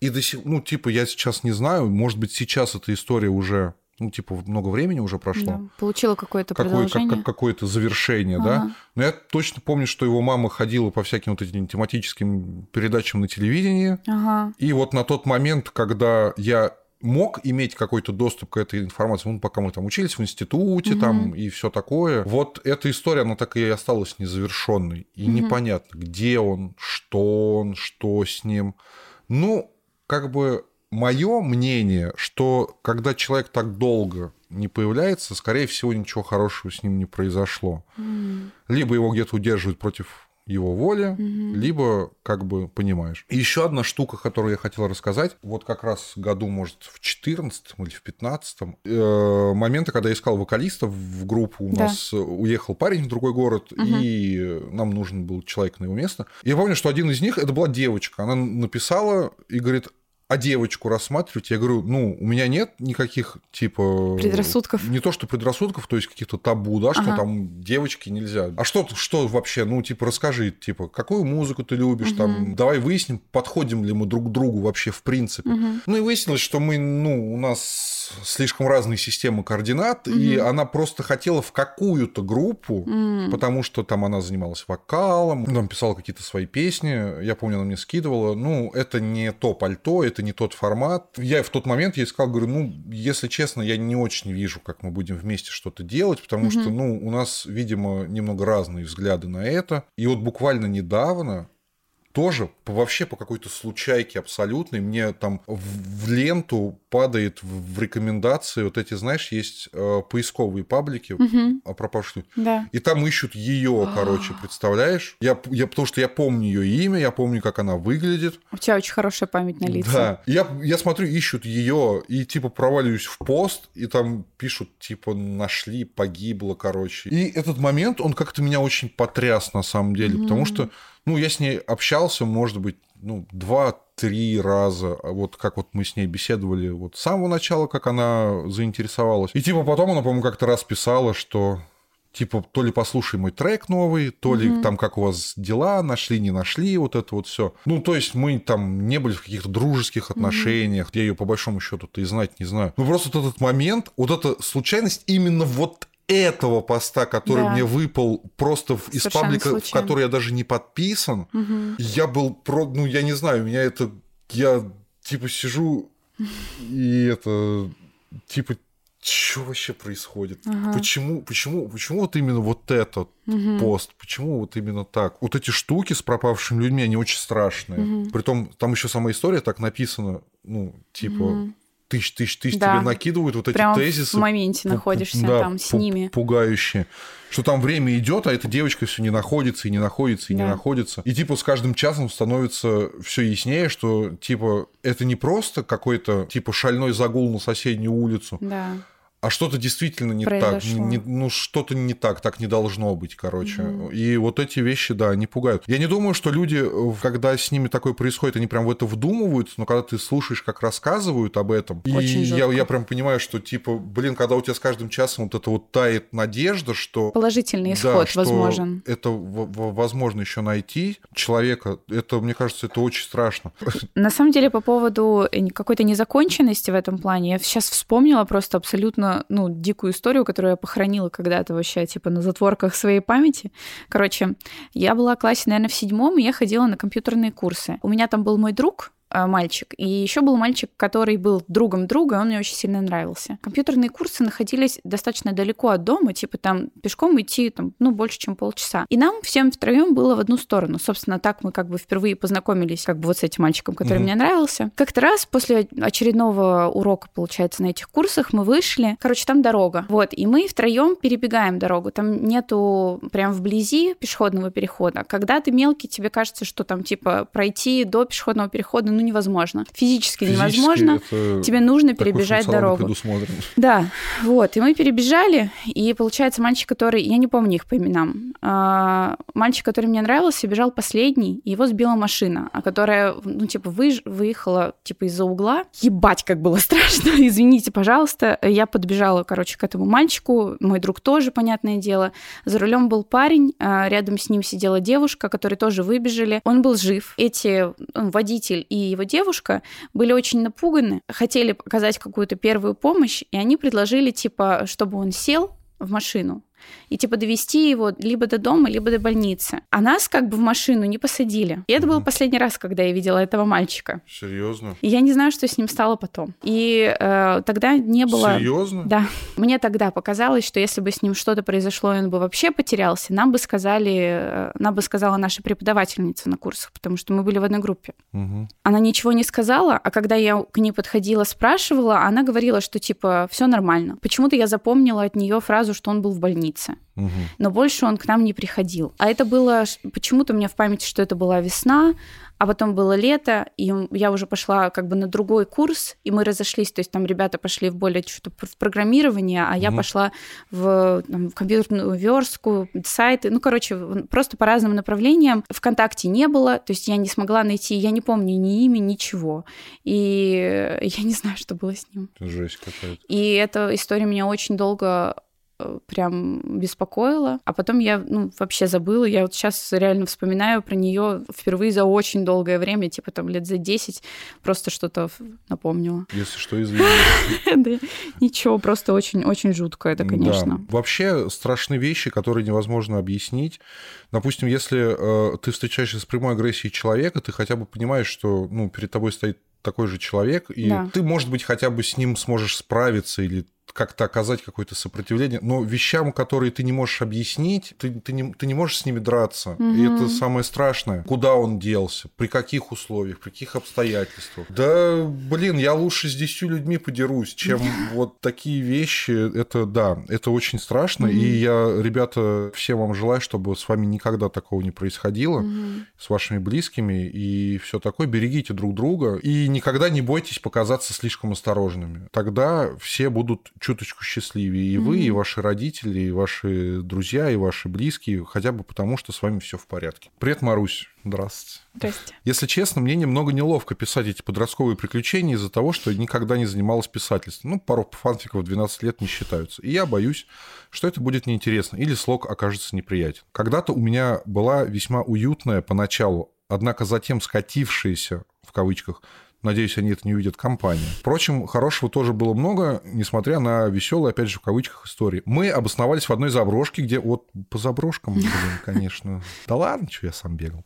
И до сих, ну, типа, я сейчас не знаю, может быть, сейчас эта история уже ну, типа, много времени уже прошло. Да, получила какое-то Какое, как, как, какое-то завершение, ага. да. Но я точно помню, что его мама ходила по всяким вот этим тематическим передачам на телевидении. Ага. И вот на тот момент, когда я мог иметь какой-то доступ к этой информации, ну, пока мы там учились в институте, угу. там и все такое. Вот эта история, она так и осталась незавершенной. И угу. непонятно, где он, что он, что с ним. Ну, как бы мое мнение, что когда человек так долго не появляется, скорее всего, ничего хорошего с ним не произошло. Mm. Либо его где-то удерживают против его воли, mm-hmm. либо как бы понимаешь. И еще одна штука, которую я хотел рассказать, вот как раз году, может, в 14 или в 15 э, моменты, когда я искал вокалиста в группу, у да. нас уехал парень в другой город, mm-hmm. и нам нужен был человек на его место. Я помню, что один из них, это была девочка, она написала и говорит, а девочку рассматривать, я говорю, ну, у меня нет никаких, типа... Предрассудков. Не то, что предрассудков, то есть каких-то табу, да, что Ага. там девочки нельзя. А что, что вообще, ну, типа, расскажи, типа, какую музыку ты любишь, там, давай выясним, подходим ли мы друг к другу вообще в принципе. Ну, и выяснилось, что мы, ну, у нас слишком разные системы координат, и она просто хотела в какую-то группу, потому что там она занималась вокалом, там писала какие-то свои песни, я помню, она мне скидывала, ну, это не то пальто, это не тот формат. Я в тот момент ей сказал, говорю, ну, если честно, я не очень вижу, как мы будем вместе что-то делать, потому что, ну, у нас, видимо, немного разные взгляды на это. И вот буквально недавно тоже вообще по какой-то случайке абсолютной мне там в ленту падает в, рекомендации вот эти, знаешь, есть э, поисковые паблики о пропавшей Да. и там ищут ее, короче, представляешь? Я, я, потому что я помню ее имя, я помню, как она выглядит. У тебя очень хорошая память на лица. Да. Я, я смотрю, ищут ее, и типа проваливаюсь в пост, и там пишут, типа, нашли, погибло, короче. И этот момент, он как-то меня очень потряс на самом деле, потому что, ну, я с ней общался, может быть, ну, два-три раза, а вот как вот мы с ней беседовали вот с самого начала, как она заинтересовалась. И типа потом она, по-моему, как-то раз писала, что типа то ли послушай мой трек новый, то ли там как у вас дела, нашли, не нашли, вот это вот все. Ну, то есть мы там не были в каких-то дружеских отношениях, я ее по большому счету-то и знать не знаю. Ну, просто вот этот момент, вот эта случайность именно вот этого поста, который Да. мне выпал просто в- из Совершенно паблика, в случайно. который я даже не подписан, я был про, ну я не знаю, у меня это, я типа сижу и это, типа, что вообще происходит? Почему, почему, почему вот именно вот этот пост? Почему вот именно так? Вот эти штуки с пропавшими людьми, они очень страшные. Притом там еще сама история так написана, ну типа. Тысяч, тысяч, тысяч Да. тебе накидывают вот эти Прям тезисы. в моменте находишься да, там с ними. Пугающие. Что там время идет, а эта девочка все не находится, и не находится, и не Да. находится. И типа с каждым часом становится все яснее, что типа это не просто какой-то типа шальной загул на соседнюю улицу, Да. А что-то действительно не Произошло. так. Не- ну, что-то не так, так не должно быть, короче. И вот эти вещи, да, они пугают. Я не думаю, что люди, э, когда с ними такое происходит, они прям в это вдумываются, но когда ты слушаешь, как рассказывают об этом, и Очень я, жёстко. я прям понимаю, что, типа, блин, когда у тебя с каждым часом вот это вот тает надежда, что... Положительный Да, исход что возможен. Это возможно еще найти человека. Это, мне кажется, это очень страшно. На самом деле, по поводу э, какой-то незаконченности в этом плане, я сейчас вспомнила просто абсолютно, ну, дикую историю, которую я похоронила когда-то вообще, типа, на затворках своей памяти. Короче, я была в классе, наверное, в седьмом, и я ходила на компьютерные курсы. У меня там был мой друг, мальчик, и еще был мальчик, который был другом друга, и он мне очень сильно нравился. Компьютерные курсы находились достаточно далеко от дома, типа там пешком идти, там, ну, больше, чем полчаса. И нам всем втроем было в одну сторону. Собственно, так мы как бы впервые познакомились как бы вот с этим мальчиком, который Мгм. мне нравился. Как-то раз после очередного урока, получается, на этих курсах мы вышли. Короче, там дорога. Вот, и мы втроем перебегаем дорогу. Там нету прям вблизи пешеходного перехода. Когда ты мелкий, тебе кажется, что там типа пройти до пешеходного перехода ну невозможно. Физически, Физически невозможно. Тебе нужно перебежать дорогу. Да, вот, и мы перебежали, и получается мальчик, который, я не помню их по именам, а, мальчик, который мне нравился, бежал последний, и его сбила машина, а которая, ну, типа, выж- выехала, типа, из-за угла. Ебать, как было страшно, извините, пожалуйста. Я подбежала, короче, к этому мальчику, мой друг тоже, понятное дело. За рулем был парень, а, рядом с ним сидела девушка, которые тоже выбежали. Он был жив. Эти, ну, водитель и его девушка были очень напуганы, хотели оказать какую-то первую помощь, и они предложили, типа, чтобы он сел в машину и, типа, довести его либо до дома, либо до больницы. А нас как бы в машину не посадили. И это был последний раз, когда я видела этого мальчика. Серьезно? И я не знаю, что с ним стало потом. И э, тогда не было... Серьезно? Да. Мне тогда показалось, что если бы с ним что-то произошло, и он бы вообще потерялся, нам бы сказали, э, нам бы сказала наша преподавательница на курсах, потому что мы были в одной группе. Мгм. Она ничего не сказала, а когда я к ней подходила, спрашивала, она говорила, что типа все нормально. Почему-то я запомнила от нее фразу, что он был в больнице. Границы. Но больше он к нам не приходил. А это было почему-то у меня в памяти, что это была весна, а потом было лето, и я уже пошла как бы на другой курс, и мы разошлись, то есть там ребята пошли в более что-то в программирование, а mm-hmm. я пошла в, там, в компьютерную верстку, сайты, ну, короче, просто по разным направлениям. Вконтакте не было, то есть я не смогла найти, я не помню ни имя, ничего. И я не знаю, что было с ним. Жесть какая-то. И эта история меня очень долго прям беспокоила. А потом я ну, вообще забыла. Я вот сейчас реально вспоминаю про нее впервые за очень долгое время, типа там лет за 10, просто что-то напомнила. Если что, извините. Да, ничего, просто очень-очень жутко это, конечно. Вообще страшные вещи, которые невозможно объяснить. Допустим, если э, ты встречаешься с прямой агрессией человека, ты хотя бы понимаешь, что ну, перед тобой стоит такой же человек, и да. ты, может быть, хотя бы с ним сможешь справиться, или как-то оказать какое-то сопротивление, но вещам, которые ты не можешь объяснить, ты, ты, не, ты не можешь с ними драться. Угу. И это самое страшное. Куда он делся, при каких условиях, при каких обстоятельствах. Да, блин, я лучше с десятью людьми подерусь, чем вот такие вещи. Это, да, это очень страшно. И я, ребята, всем вам желаю, чтобы с вами никогда такого не происходило, с вашими близкими и все такое. Берегите друг друга и никогда не бойтесь показаться слишком осторожными. Тогда все будут чуточку счастливее и вы, mm-hmm. и ваши родители, и ваши друзья, и ваши близкие, хотя бы потому, что с вами все в порядке. Привет, Марусь. Здравствуйте. Здрасте. Если честно, мне немного неловко писать эти подростковые приключения из-за того, что я никогда не занималась писательством. Ну, пару фанфиков 12 лет не считаются. И я боюсь, что это будет неинтересно или слог окажется неприятен. Когда-то у меня была весьма уютная поначалу, однако затем скатившаяся, в кавычках, Надеюсь, они это не увидят компания. Впрочем, хорошего тоже было много, несмотря на веселые, опять же, в кавычках, истории. Мы обосновались в одной заброшке, где вот по заброшкам, блин, конечно. Да ладно, что я сам бегал.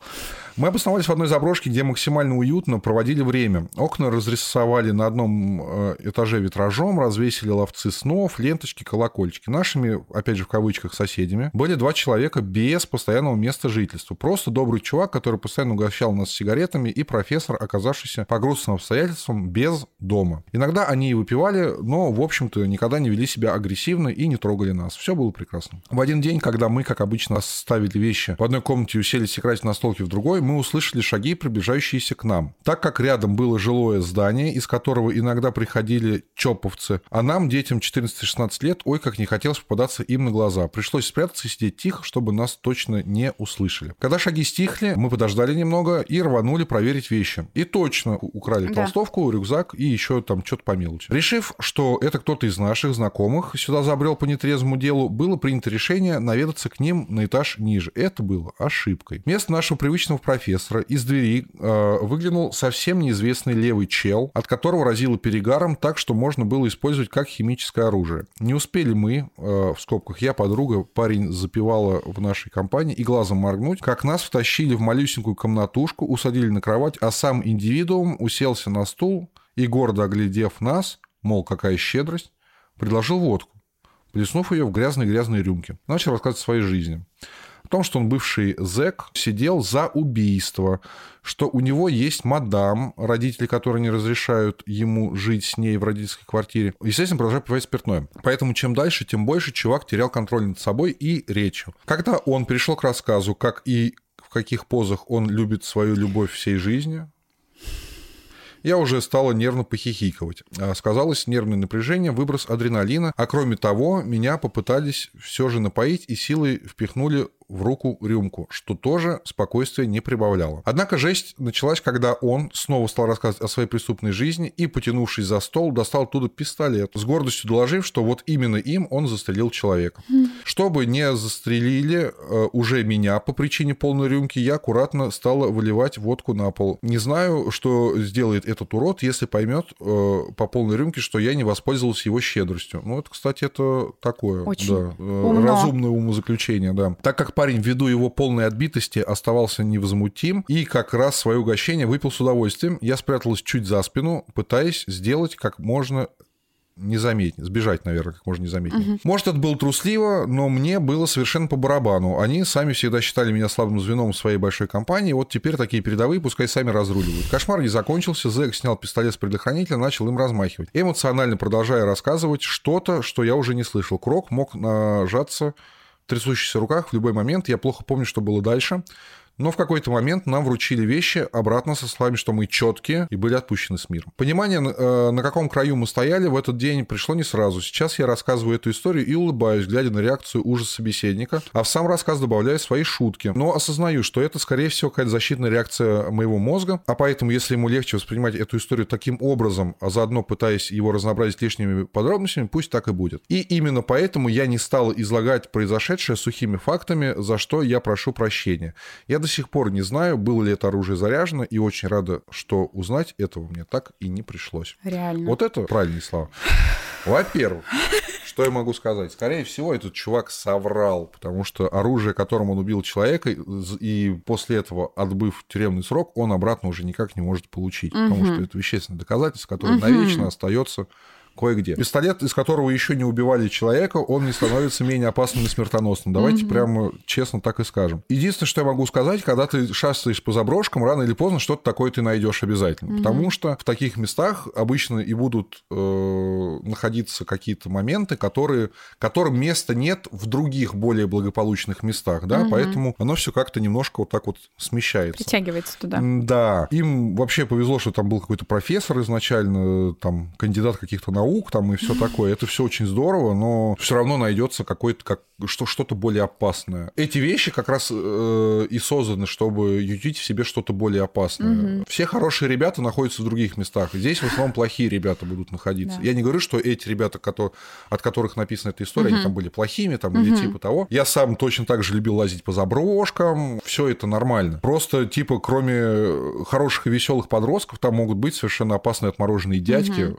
Мы обосновались в одной заброшке, где максимально уютно проводили время. Окна разрисовали на одном э, этаже витражом, развесили ловцы снов, ленточки, колокольчики. Нашими, опять же, в кавычках, соседями были два человека без постоянного места жительства. Просто добрый чувак, который постоянно угощал нас сигаретами, и профессор, оказавшийся по грустным обстоятельствам без дома. Иногда они и выпивали, но, в общем-то, никогда не вели себя агрессивно и не трогали нас. Все было прекрасно. В один день, когда мы, как обычно, оставили вещи в одной комнате и уселись играть на столке в другой, мы услышали шаги, приближающиеся к нам. Так как рядом было жилое здание, из которого иногда приходили чоповцы, а нам, детям 14-16 лет, ой, как не хотелось попадаться им на глаза. Пришлось спрятаться и сидеть тихо, чтобы нас точно не услышали. Когда шаги стихли, мы подождали немного и рванули проверить вещи. И точно украли украли да. толстовку, рюкзак и еще там что-то по мелочи. Решив, что это кто-то из наших знакомых сюда забрел по нетрезвому делу, было принято решение наведаться к ним на этаж ниже. Это было ошибкой. Вместо нашего привычного профессора из двери э, выглянул совсем неизвестный левый чел, от которого разило перегаром так, что можно было использовать как химическое оружие. Не успели мы, э, в скобках я, подруга, парень запивала в нашей компании и глазом моргнуть, как нас втащили в малюсенькую комнатушку, усадили на кровать, а сам индивидуум усел уселся на стул и, гордо оглядев нас, мол, какая щедрость, предложил водку, плеснув ее в грязные-грязные рюмки. Начал рассказывать о своей жизни. О том, что он бывший зэк, сидел за убийство, что у него есть мадам, родители, которые не разрешают ему жить с ней в родительской квартире. Естественно, продолжает пивать спиртное. Поэтому чем дальше, тем больше чувак терял контроль над собой и речью. Когда он перешел к рассказу, как и в каких позах он любит свою любовь всей жизни, я уже стала нервно похихикивать. А сказалось нервное напряжение, выброс адреналина, а кроме того, меня попытались все же напоить и силой впихнули в руку рюмку, что тоже спокойствие не прибавляло. Однако жесть началась, когда он снова стал рассказывать о своей преступной жизни и, потянувшись за стол, достал оттуда пистолет, с гордостью доложив, что вот именно им он застрелил человека. Mm. Чтобы не застрелили э, уже меня по причине полной рюмки, я аккуратно стала выливать водку на пол. Не знаю, что сделает этот урод, если поймет э, по полной рюмке, что я не воспользовался его щедростью. Ну, это, кстати, это такое, Очень да, э, разумное умозаключение, да. Так как парень, ввиду его полной отбитости, оставался невозмутим и как раз свое угощение выпил с удовольствием. Я спряталась чуть за спину, пытаясь сделать как можно незаметнее, сбежать, наверное, как можно незаметнее. Угу. Может, это было трусливо, но мне было совершенно по барабану. Они сами всегда считали меня слабым звеном своей большой компании, вот теперь такие передовые пускай сами разруливают. Кошмар не закончился, Зэк снял пистолет с предохранителя, начал им размахивать. Эмоционально продолжая рассказывать что-то, что я уже не слышал. Крок мог нажаться трясущихся руках в любой момент. Я плохо помню, что было дальше. Но в какой-то момент нам вручили вещи обратно со словами, что мы четкие и были отпущены с миром. Понимание, э, на каком краю мы стояли в этот день, пришло не сразу. Сейчас я рассказываю эту историю и улыбаюсь, глядя на реакцию ужас собеседника, а в сам рассказ добавляю свои шутки. Но осознаю, что это, скорее всего, какая-то защитная реакция моего мозга, а поэтому, если ему легче воспринимать эту историю таким образом, а заодно пытаясь его разнообразить лишними подробностями, пусть так и будет. И именно поэтому я не стал излагать произошедшее сухими фактами, за что я прошу прощения. Я до сих пор не знаю, было ли это оружие заряжено, и очень рада, что узнать этого мне так и не пришлось. Реально. Вот это правильные слова. Во-первых, что я могу сказать? Скорее всего, этот чувак соврал, потому что оружие, которым он убил человека, и после этого, отбыв тюремный срок, он обратно уже никак не может получить, угу. потому что это вещественное доказательство, которое угу. навечно остается кое-где. Пистолет, из которого еще не убивали человека, он не становится менее опасным и смертоносным. Давайте mm-hmm. прямо честно так и скажем. Единственное, что я могу сказать, когда ты шастаешь по заброшкам, рано или поздно что-то такое ты найдешь обязательно. Mm-hmm. Потому что в таких местах обычно и будут э, находиться какие-то моменты, которые, которым места нет в других более благополучных местах, да, mm-hmm. поэтому оно все как-то немножко вот так вот смещается. Притягивается туда. Да. Им вообще повезло, что там был какой-то профессор изначально, там кандидат каких-то наук, наук там и все такое. Это все очень здорово, но все равно найдется какой-то как что, что-то более опасное. Эти вещи как раз э, и созданы, чтобы ютить в себе что-то более опасное. Угу. Все хорошие ребята находятся в других местах. Здесь в основном плохие ребята будут находиться. Да. Я не говорю, что эти ребята, которые, от которых написана эта история, угу. они там были плохими там, угу. или типа того. Я сам точно так же любил лазить по заброшкам. Все это нормально. Просто типа кроме хороших и веселых подростков, там могут быть совершенно опасные отмороженные дядьки, угу.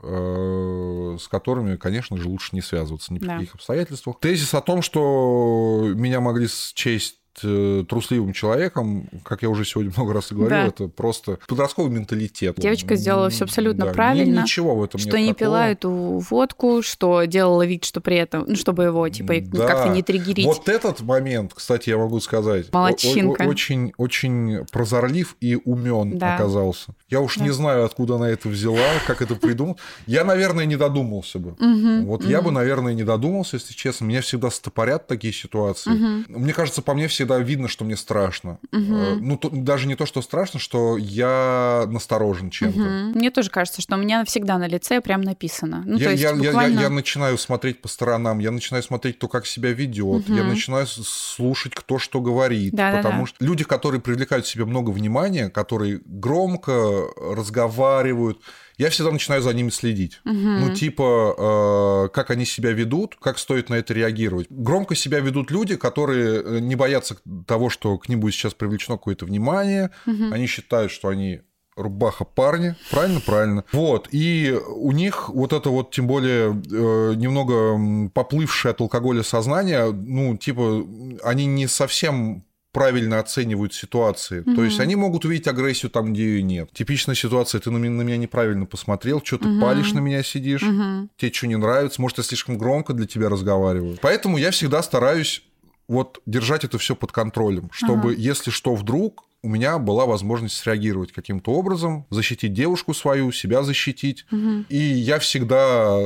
С которыми, конечно же, лучше не связываться ни при да. каких обстоятельствах. Тезис о том, что меня могли счесть трусливым человеком, как я уже сегодня много раз и говорил, да. это просто подростковый менталитет. Девочка сделала все абсолютно да, правильно. Ничего в этом что нет не такого. пила эту водку, что делала вид, что при этом, ну, чтобы его типа да. как-то не триггерить. Вот этот момент, кстати, я могу сказать, Молодчинка. очень, очень прозорлив и умен да. оказался. Я уж да. не знаю, откуда она это взяла, как это придумал. Я, наверное, не додумался бы. Вот я бы, наверное, не додумался, если честно. Меня всегда стопорят такие ситуации. Мне кажется, по мне все всегда видно, что мне страшно. Угу. Ну, то, даже не то, что страшно, что я насторожен чем-то. Угу. Мне тоже кажется, что у меня всегда на лице прям написано. Ну, я, то есть я, буквально... я, я начинаю смотреть по сторонам, я начинаю смотреть, кто как себя ведет, угу. я начинаю слушать, кто что говорит. Да, потому да, да. что люди, которые привлекают в себе много внимания, которые громко разговаривают, я всегда начинаю за ними следить. Угу. Ну, типа, э, как они себя ведут, как стоит на это реагировать. Громко себя ведут люди, которые э, не боятся того, что к ним будет сейчас привлечено какое-то внимание. Угу. Они считают, что они рубаха парни, правильно, правильно. Вот, и у них вот это вот, тем более, э, немного поплывшее от алкоголя сознание, ну, типа, они не совсем правильно оценивают ситуации. Угу. То есть они могут увидеть агрессию там, где ее нет. Типичная ситуация, ты на меня, неправильно посмотрел, что ты угу. палишь на меня сидишь, угу. тебе что не нравится, может, я слишком громко для тебя разговариваю. Поэтому я всегда стараюсь вот держать это все под контролем, чтобы, ага. если что вдруг, у меня была возможность среагировать каким-то образом, защитить девушку свою, себя защитить. Угу. И я всегда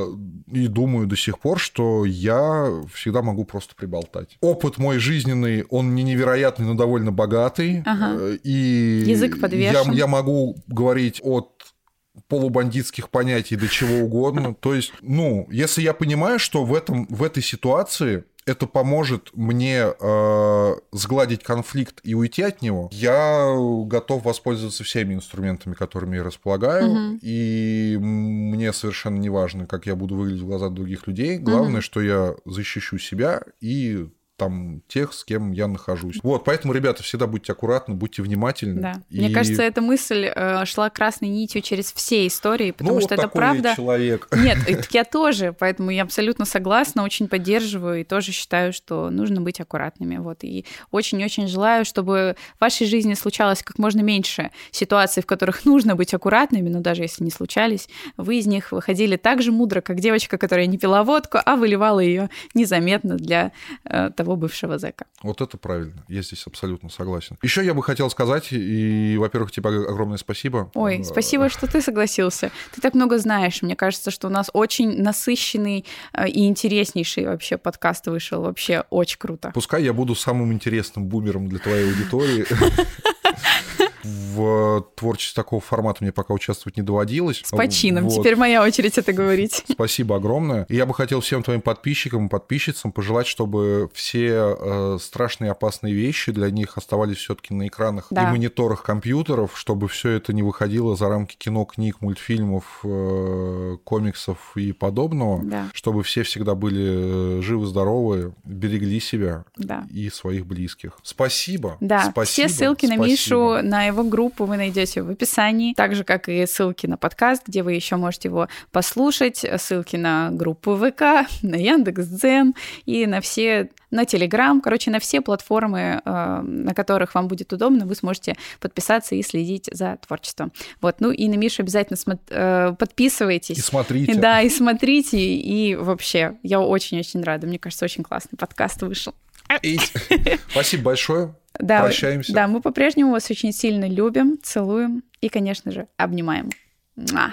и думаю до сих пор, что я всегда могу просто приболтать. Опыт мой жизненный, он не невероятный, но довольно богатый. Ага. Э, и Язык подвешен. Я, я могу говорить от полубандитских понятий до чего угодно. То есть, ну, если я понимаю, что в, этом, в этой ситуации это поможет мне э, сгладить конфликт и уйти от него, я готов воспользоваться всеми инструментами, которыми я располагаю, угу. и мне совершенно не важно, как я буду выглядеть в глазах других людей. Главное, угу. что я защищу себя и там тех, с кем я нахожусь. Вот, поэтому, ребята, всегда будьте аккуратны, будьте внимательны. Да. И... Мне кажется, эта мысль э, шла красной нитью через все истории, потому ну, что вот это правда. человек. Нет, я тоже, поэтому я абсолютно согласна, очень поддерживаю и тоже считаю, что нужно быть аккуратными. Вот и очень-очень желаю, чтобы в вашей жизни случалось как можно меньше ситуаций, в которых нужно быть аккуратными, но даже если не случались, вы из них выходили так же мудро, как девочка, которая не пила водку, а выливала ее незаметно для э, того бывшего зэка. Вот это правильно. Я здесь абсолютно согласен. Еще я бы хотел сказать, и, во-первых, тебе огромное спасибо. Ой, э, спасибо, что ты согласился. Ты так много знаешь. Мне кажется, что у нас очень насыщенный э, и интереснейший вообще подкаст вышел. Вообще очень круто. Пускай я буду самым интересным бумером для твоей аудитории. В творчестве такого формата мне пока участвовать не доводилось. С почином. Вот. Теперь моя очередь это говорить. Спасибо огромное. И я бы хотел всем твоим подписчикам и подписчицам пожелать, чтобы все э, страшные и опасные вещи для них оставались все-таки на экранах да. и мониторах компьютеров, чтобы все это не выходило за рамки кино, книг, мультфильмов, э, комиксов и подобного, да. чтобы все всегда были э, живы, здоровы, берегли себя да. и своих близких. Спасибо. Да. Спасибо. Все ссылки Спасибо. на Мишу, на его группу вы найдете в описании, так же, как и ссылки на подкаст, где вы еще можете его послушать, ссылки на группу ВК, на Яндекс.Дзен и на все, на Телеграм, короче, на все платформы, э, на которых вам будет удобно, вы сможете подписаться и следить за творчеством. Вот, ну и на Мишу обязательно э, подписывайтесь. И смотрите. Да, и смотрите, и вообще, я очень-очень рада, мне кажется, очень классный подкаст вышел. И... Спасибо большое. Да, Прощаемся. Да, мы по-прежнему вас очень сильно любим, целуем и, конечно же, обнимаем. Муа.